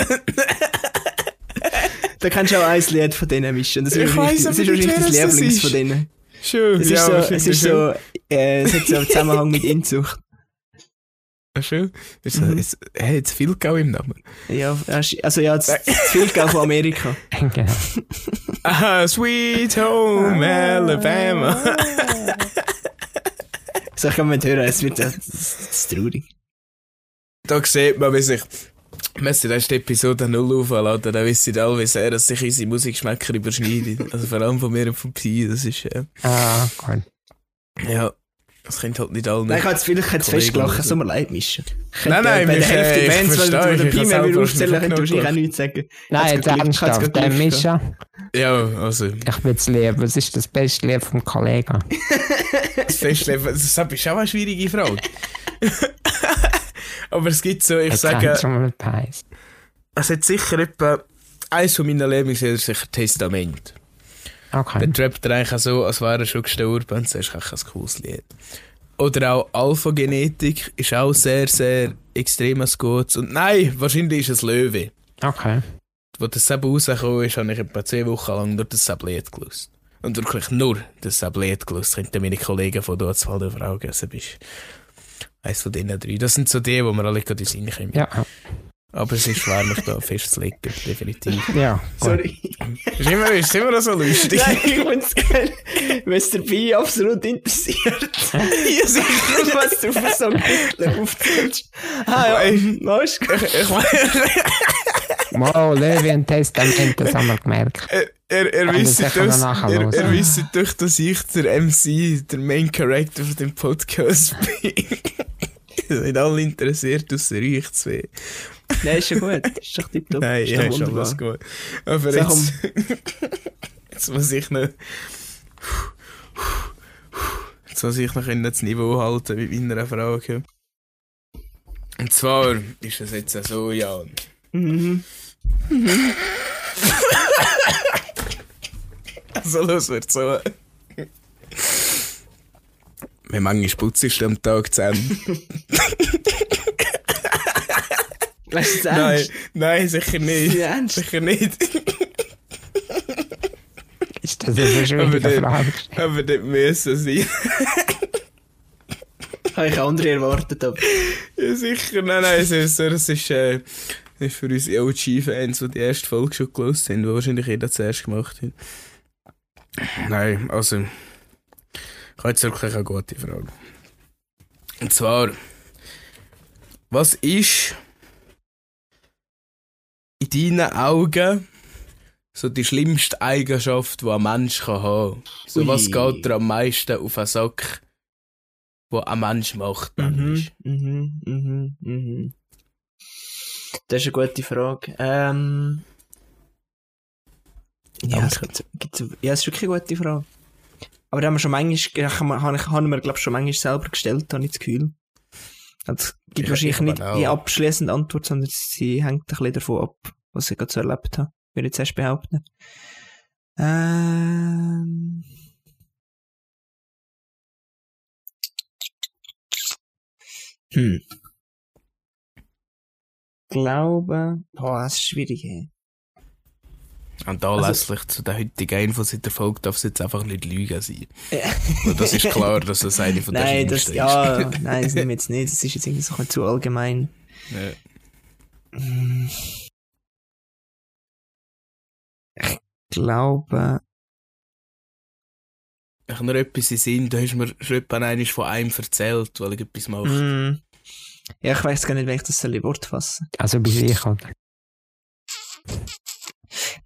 Da kennst du auch ein Lied von denen mischen. Das ist Ich wahrscheinlich, weiss das ist nicht, wahrscheinlich das das Lieblings ist. von denen. Schön, Es ist ja, so, es ist so, äh, es hat so einen Zusammenhang mit Inzucht. schon. Schön. Ist Mhm. es, er hat viel Gau im Namen. Ja, also ja, das, das viel Geld von Amerika. genau. Aha, Sweet Home Alabama. So, kann man nicht hören, es wird, das, das ist traurig. da sieht man, wie sich. Messi, da ist die Episode 0 aufladen, dann wissen alle, wie sehr dass sich unsere Musikgeschmäcker überschneiden. Also vor allem von mir und von Pi, das ist, äh, Ah, gut. ja, das könnte halt nicht allen. Nein, ich habe jetzt vielleicht jetzt festgelacht, es so. tut mir leid, Mischen. Ich Nein, nein, bei der Hälfte ich Bands, weil verstehe, du den selber wieder schon aufzählen, könnte genug wahrscheinlich auch nichts sagen. Nein, jetzt ernsthaft, der Mischa, Ja, also, ich bin es lieb. Was ist das beste Lied vom Kollegen? das Festleben, das ist auch eine schwierige Frage. Aber es gibt so, ich sage, kenne schon mal ein Preis. es hat sicher etwa, eins von meinen Lieblingslieder ist sicher Testament. Okay. Der trappt er eigentlich auch so, als wäre er schon gestorben. Das ist eigentlich ein cooles Lied. Oder auch Alpha-Genetik ist auch sehr, sehr extremes Gutes. Und nein, wahrscheinlich ist es Löwe. Okay. Wo das eben rausgekommen ist, habe ich etwa zwei Wochen lang nur das Lied gelöst. Und wirklich nur das Lied gelöst. Könnten meine Kollegen von dort mal fragen. Also bist eins von diesen drei. Das sind so die, wo wir alle gerade in den Sinn kommen. Ja, Aber es ist schwer, mich da festzulegen, definitiv. ja. Sorry. Ist immer, ist immer noch so lustig. Nein, ich finde es geil, wenn es der Pi absolut interessiert. ja, sicher. was du für so Kittel aufzählst. Ah ja, no, ist gut. Ich, ich, Wow, Löwe und Testament, das haben wir gemerkt. Er, er das wisst das, er, er wisst durch, dass ich der MC, der Main Character von dem Podcast bin. Ihr seid alle interessiert, außer ich zwei. Nein, ist ja gut. Ist doch tipptopp. Nein, ist ja, ist alles gut. Aber jetzt, jetzt muss ich noch, jetzt muss ich noch in das Niveau halten mit meiner Frage. Und zwar ist es jetzt so, ja. Mhm. Also los wird so. Wie manchmal putzt du am Tag zusammen? Weißt du es Nein, nein, sicher nicht. Ernst? Sicher nicht. Ist das eine schwierige Frage? Aber das müssen sein. Habe ich andere erwartet, aber. Ja, sicher. Nein, nein, es ist, so, das ist, äh, ist für unsere OG-Fans, die die erste Folge schon gelesen haben, die wahrscheinlich jeder zuerst gemacht hat. Nein, also, ich habe jetzt wirklich eine gute Frage. Und zwar, was ist in deinen Augen so die schlimmste Eigenschaft, die ein Mensch kann haben? So, Ui. was geht dir am meisten auf den Sack, was ein Mensch macht, Mhm, mhm, mhm, mhm. Das ist eine gute Frage. Ähm. Ja, es gibt, gibt's, ja, es ist wirklich eine gute Frage. Aber da haben wir schon manchmal, haben wir, haben wir, haben wir glaube ich, schon manchmal selber gestellt, habe ich das Gefühl. Es gibt Ich- wahrscheinlich ich nicht auch. die abschließende Antwort, sondern sie hängt ein bisschen davon ab, was ich gerade so erlebt habe. Würde ich zuerst behaupten. Ähm. Hm. glaube, boah, das ist schwierig, ey. Und Also- anlässlich zu der heutigen Infos in der Folge darf es jetzt einfach nicht Lügen sein. Ja. Weil das ist klar, dass das eine von der Nein, das, schlimmsten ja, nein, das nehmen wir jetzt nicht. Das ist jetzt irgendwie so zu allgemein. ist. Ja. Hm. Ich glaube, Ich habe noch etwas in Sinn, du hast mir schon einmal von einem erzählt, weil ich etwas mache. hm, ja, ich weiß gar nicht, wie ich das soll in Wort fassen Also bis ich oder?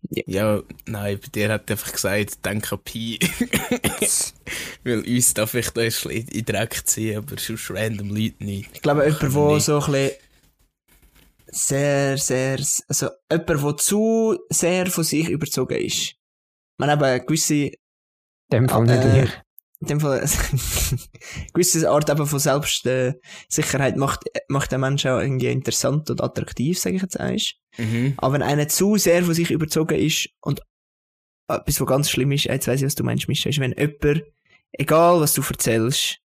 Ja, nein, bei dir hat er einfach gesagt, denk an Pi. weil uns darf ich da erst in den Dreck ziehen, aber sonst random Leute nicht. Ich glaube, jemand, der so ein bisschen sehr, sehr, also jemand, der zu sehr von sich überzogen ist. Man eben gewisse In dem Fall nicht Äh, ich. In dem Fall gewisse Art eben von Selbstsicherheit Sicherheit macht, macht den Menschen auch irgendwie interessant und attraktiv, sage ich jetzt eins. Mhm. Aber wenn einer zu sehr von sich überzogen ist und etwas, was ganz schlimm ist, jetzt weiss ich, was du meinst, Mischa, ist, wenn jemand, egal was du erzählst,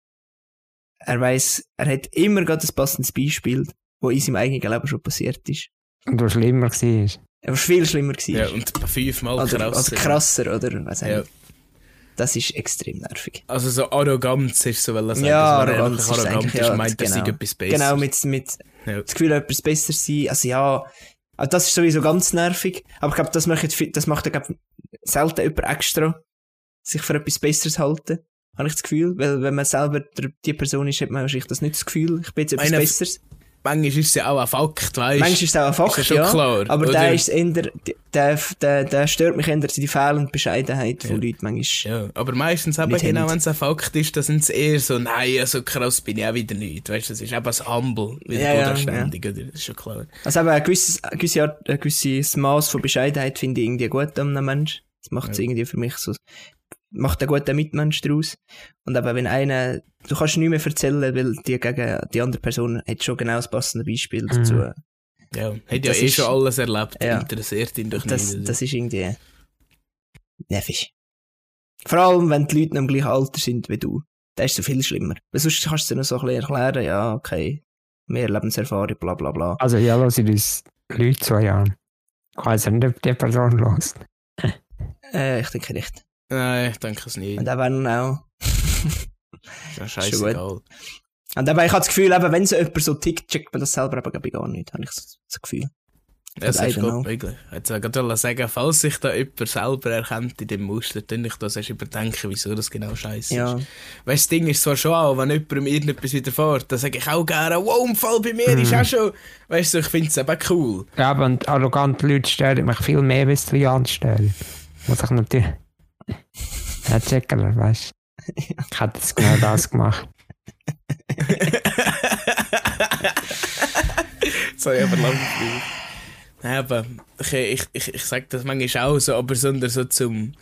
er weiß, er hat immer gerade ein passendes Beispiel, wo in seinem eigenen Leben schon passiert ist. Und was schlimmer war. Er war viel schlimmer gewesen. Ja, und fünfmal oder, krasser. also krasser, oder? Was Ja. Das ist extrem nervig. Also so Arroganz ist so, weil sagt, Ja, dass man Arroganz ist arrogant ist, ja, meint, dass genau. sie etwas Besseres. Genau, mit, mit Ja. das Gefühl, etwas besser sein. Also ja, also das ist sowieso ganz nervig. Aber ich glaube, das macht, das macht glaub, selten jemand extra, sich für etwas Besseres halten. Habe ich das Gefühl. Weil wenn man selber die Person ist, hat man wahrscheinlich das nicht das Gefühl, ich bin jetzt etwas Einer- Besseres. Manchmal ist es ja auch ein Fakt, weißt Manchmal ist es auch ein Fakt, Ist ja schon ja. klar, aber oder? der ist eher, der, der, der stört mich eher die fehlende Bescheidenheit von Ja. Leuten manchmal. Ja, aber meistens eben genau, wenn es ein Fakt ist, dann sind es eher so, nein, so krass bin ich auch wieder nicht. Weißt du, das ist eben das Humble, wieder Ja, ja, bodenständig, oder? Das ist schon klar. Also eben ein gewisses, eine gewisse Art, ein gewisses Maß von Bescheidenheit finde ich irgendwie gut an einem Mensch. Das macht es Ja. irgendwie für mich so, macht einen guten Mitmensch daraus. Und eben wenn einer, du kannst nicht mehr erzählen, weil die gegen die andere Person hat schon genau das passende Beispiel dazu. Ja, hat ja eh ist- schon alles erlebt, Ja. interessiert ihn doch Das, nicht. das ist irgendwie nervig. Vor allem, wenn die Leute noch im gleichen Alter sind wie du. Das ist so viel schlimmer. Weil sonst kannst du dir noch so ein bisschen erklären, ja, okay, mehr Lebenserfahrung, bla bla bla. Also ja, hören uns Leute zwei Jahren. Ich weiß nicht, ob die Person los. Äh, ich denke nicht. Nein, ich denke es nicht. Und wenn auch. Ist ja scheißegal. Und dabei, ich habe das Gefühl, eben, wenn so jemand so tickt, checkt man das selber aber ich, gar nicht, habe ich so das Gefühl. Das I ist gut möglich. Ich wollte gerade sagen, falls sich da jemand selber erkennt in dem Muster, dann ich das erst überdenken, wieso das genau scheiße Ja. ist. Weißt du, das Ding ist zwar schon auch, wenn jemandem irgendetwas widerfährt, dann sage ich auch gerne, wow, ein Fall bei mir ist auch schon. Weißt du, ich finde es eben cool. Ja, aber und arrogante Leute stören mich viel mehr, als die Leute stören. Muss ich natürlich. Ja, checken, weißt du. Ich hätte jetzt genau das gemacht. das habe ich aber lange gebraucht. Nein, aber ich, ich, ich, ich sage das manchmal auch so, aber sondern so zum.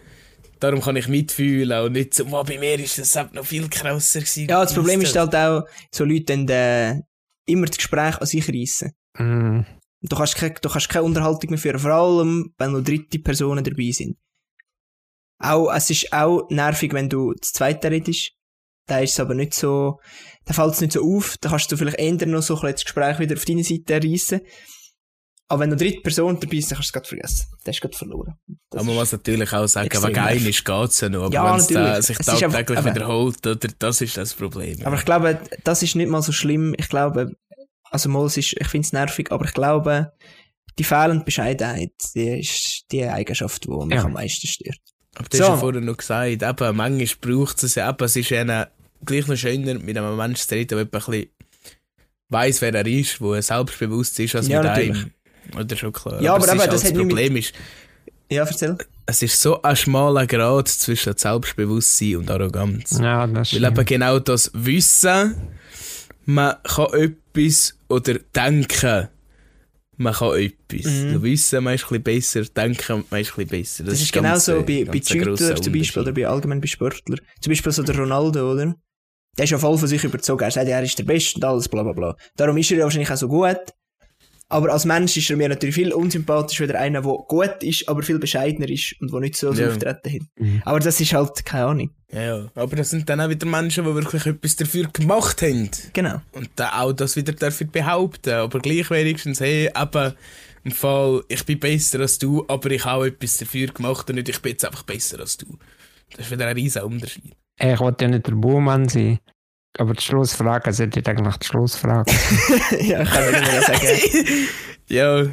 Darum kann ich mitfühlen und nicht so, wow, bei mir ist das noch viel krasser gewesen. Ja, das Problem ist halt auch, so Leute dann äh, immer das Gespräch an sich reissen. Mm. Du kannst, keine, du kannst keine Unterhaltung mehr führen, vor allem, wenn nur dritte Personen dabei sind. Auch, es ist auch nervig, wenn du das zweite redest. Da ist es aber nicht so, da fällt es nicht so auf, da kannst du vielleicht eher noch so ein bisschen das Gespräch wieder auf deine Seite reissen. Aber wenn du dritte Person dabei bist, dann kannst du es gerade vergessen. Dann hast du gerade verloren. Das aber man ist- muss natürlich auch sagen, einem nervig. ist geht's ja noch. Aber Ja, wenn es da sich Es ist einfach- tagtäglich aber- wiederholt, oder, das ist das Problem. Aber ich glaube, das ist nicht mal so schlimm. Ich glaube, also mal, es ist, ich finde es nervig, aber ich glaube, die fehlende Bescheidenheit, die ist die Eigenschaft, die mich Ja. am meisten stört. Aber du So. hast ja vorher noch gesagt, eben, manchmal braucht es ja, eben, es ist ja gleich noch schöner, mit einem Menschen zu reden, der ein bisschen weiss, wer er ist, wo er selbstbewusst ist, als Ja, mit natürlich. einem. Oder schon klar. Ja, aber ist das nicht mit- Problem ist, Ja, erzähl. es ist so ein schmaler Grad zwischen Selbstbewusstsein und Arroganz. Ja, das Weil eben stimmt. genau das Wissen, man kann etwas oder denken, man kann etwas. Mhm. Du Wissen, man ist ein bisschen besser, denken, man ist ein bisschen besser. Das, ist ganz, genauso äh, bei, bei Shooter zum Beispiel oder bei allgemein bei Sportlern. Zum Beispiel so der Ronaldo, oder? Der ist ja voll von sich überzogen. Er sagt, er ist der Beste und alles, bla bla bla. Darum ist er ja wahrscheinlich auch so gut. Aber als Mensch ist er mir natürlich viel unsympathischer als einer, der gut ist, aber viel bescheidener ist und der nicht so Ja. auftreten hat. Mhm. Aber das ist halt keine Ahnung. Ja, ja, aber das sind dann auch wieder Menschen, die wirklich etwas dafür gemacht haben. Genau. Und dann auch das wieder dürfen behaupten. Aber gleich wenigstens, hey, eben, im Fall, ich bin besser als du, aber ich habe auch etwas dafür gemacht und nicht, ich bin jetzt einfach besser als du. Das ist wieder ein riesen Unterschied. Ich wollte ja nicht der Buhmann sein. Aber die Schlussfrage sollte eigentlich die Schlussfrage. ja, ich kann nicht mehr sagen. ja,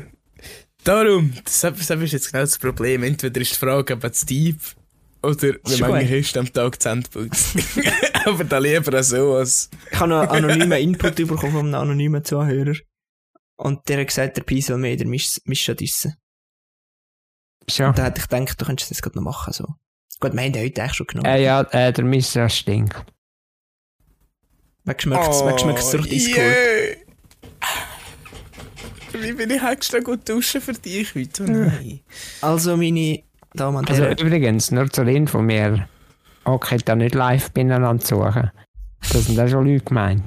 darum, das, das ist jetzt genau das Problem. Entweder ist die Frage eben zu deep oder wie lange hast du am Tag geputzt. aber dann lieber so als... Ich habe noch anonymen Input bekommen von einem anonymen Zuhörer. Und der hat gesagt, der Pi soll mehr der Misch Mischa dissen. Schon. Und da hätte ich gedacht, du könntest das gerade noch machen. So. Gut, wir haben den heute eigentlich schon genommen. Äh, ja, äh, der Misser stinkt. Schmeckt's, wer schmeckt's durch Discord? yeah. Wie bin ich extra gut duschen für dich heute? Nein. Also, meine Damen und Also Herren. übrigens, nur zur Info, wir okay, da nicht live beieinander suchen. Das sind auch schon Leute gemeint.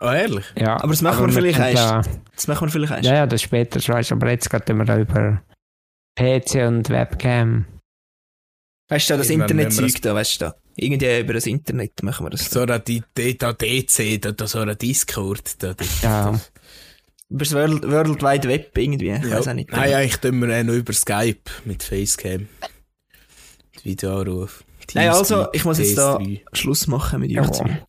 Oh, ehrlich? Ja, Aber das machen wir vielleicht erst. da- Das machen wir vielleicht erst. Ja, ja, das später schon, weißt aber jetzt geht wir da über PC und Webcam. Weißt du, das Internetzeug da, weißt du da. Irgendwie über das Internet machen wir das. So da, die, da DC, da, da so ein Discord. Da, da, Ja. Über das World, World Wide Web irgendwie. Ich Ja. weiß auch nicht. Nein, eigentlich tun wir auch noch über Skype mit Facecam. Videoanruf. Nein, also, ich muss jetzt da PS3. Schluss machen mit euch zwei.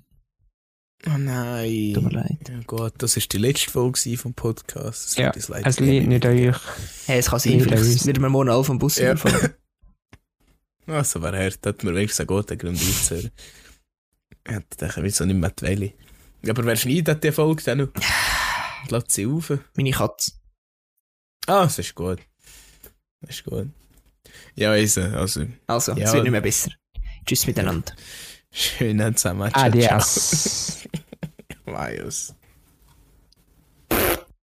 Oh nein. Tut mir leid. Ja Gott, das war die letzte Folge vom Podcast. Es Ja, Es liegt nicht an euch. Hey, es kann sein, vielleicht wird mir morgen alle vom Bus Ja. überfahren. Also, wer hört, hat mir wenigstens einen guten Grund aufzuhören. Ich hätte gedacht, wieso nicht mehr die aber wer schneidet die Folge dann noch? Lass sie auf. Meine Katze. Ah, das ist gut. Das ist gut. Ja, also, also Also, Ja. es wird nicht mehr besser. Tschüss miteinander. schön zusammen. Adios. Adios.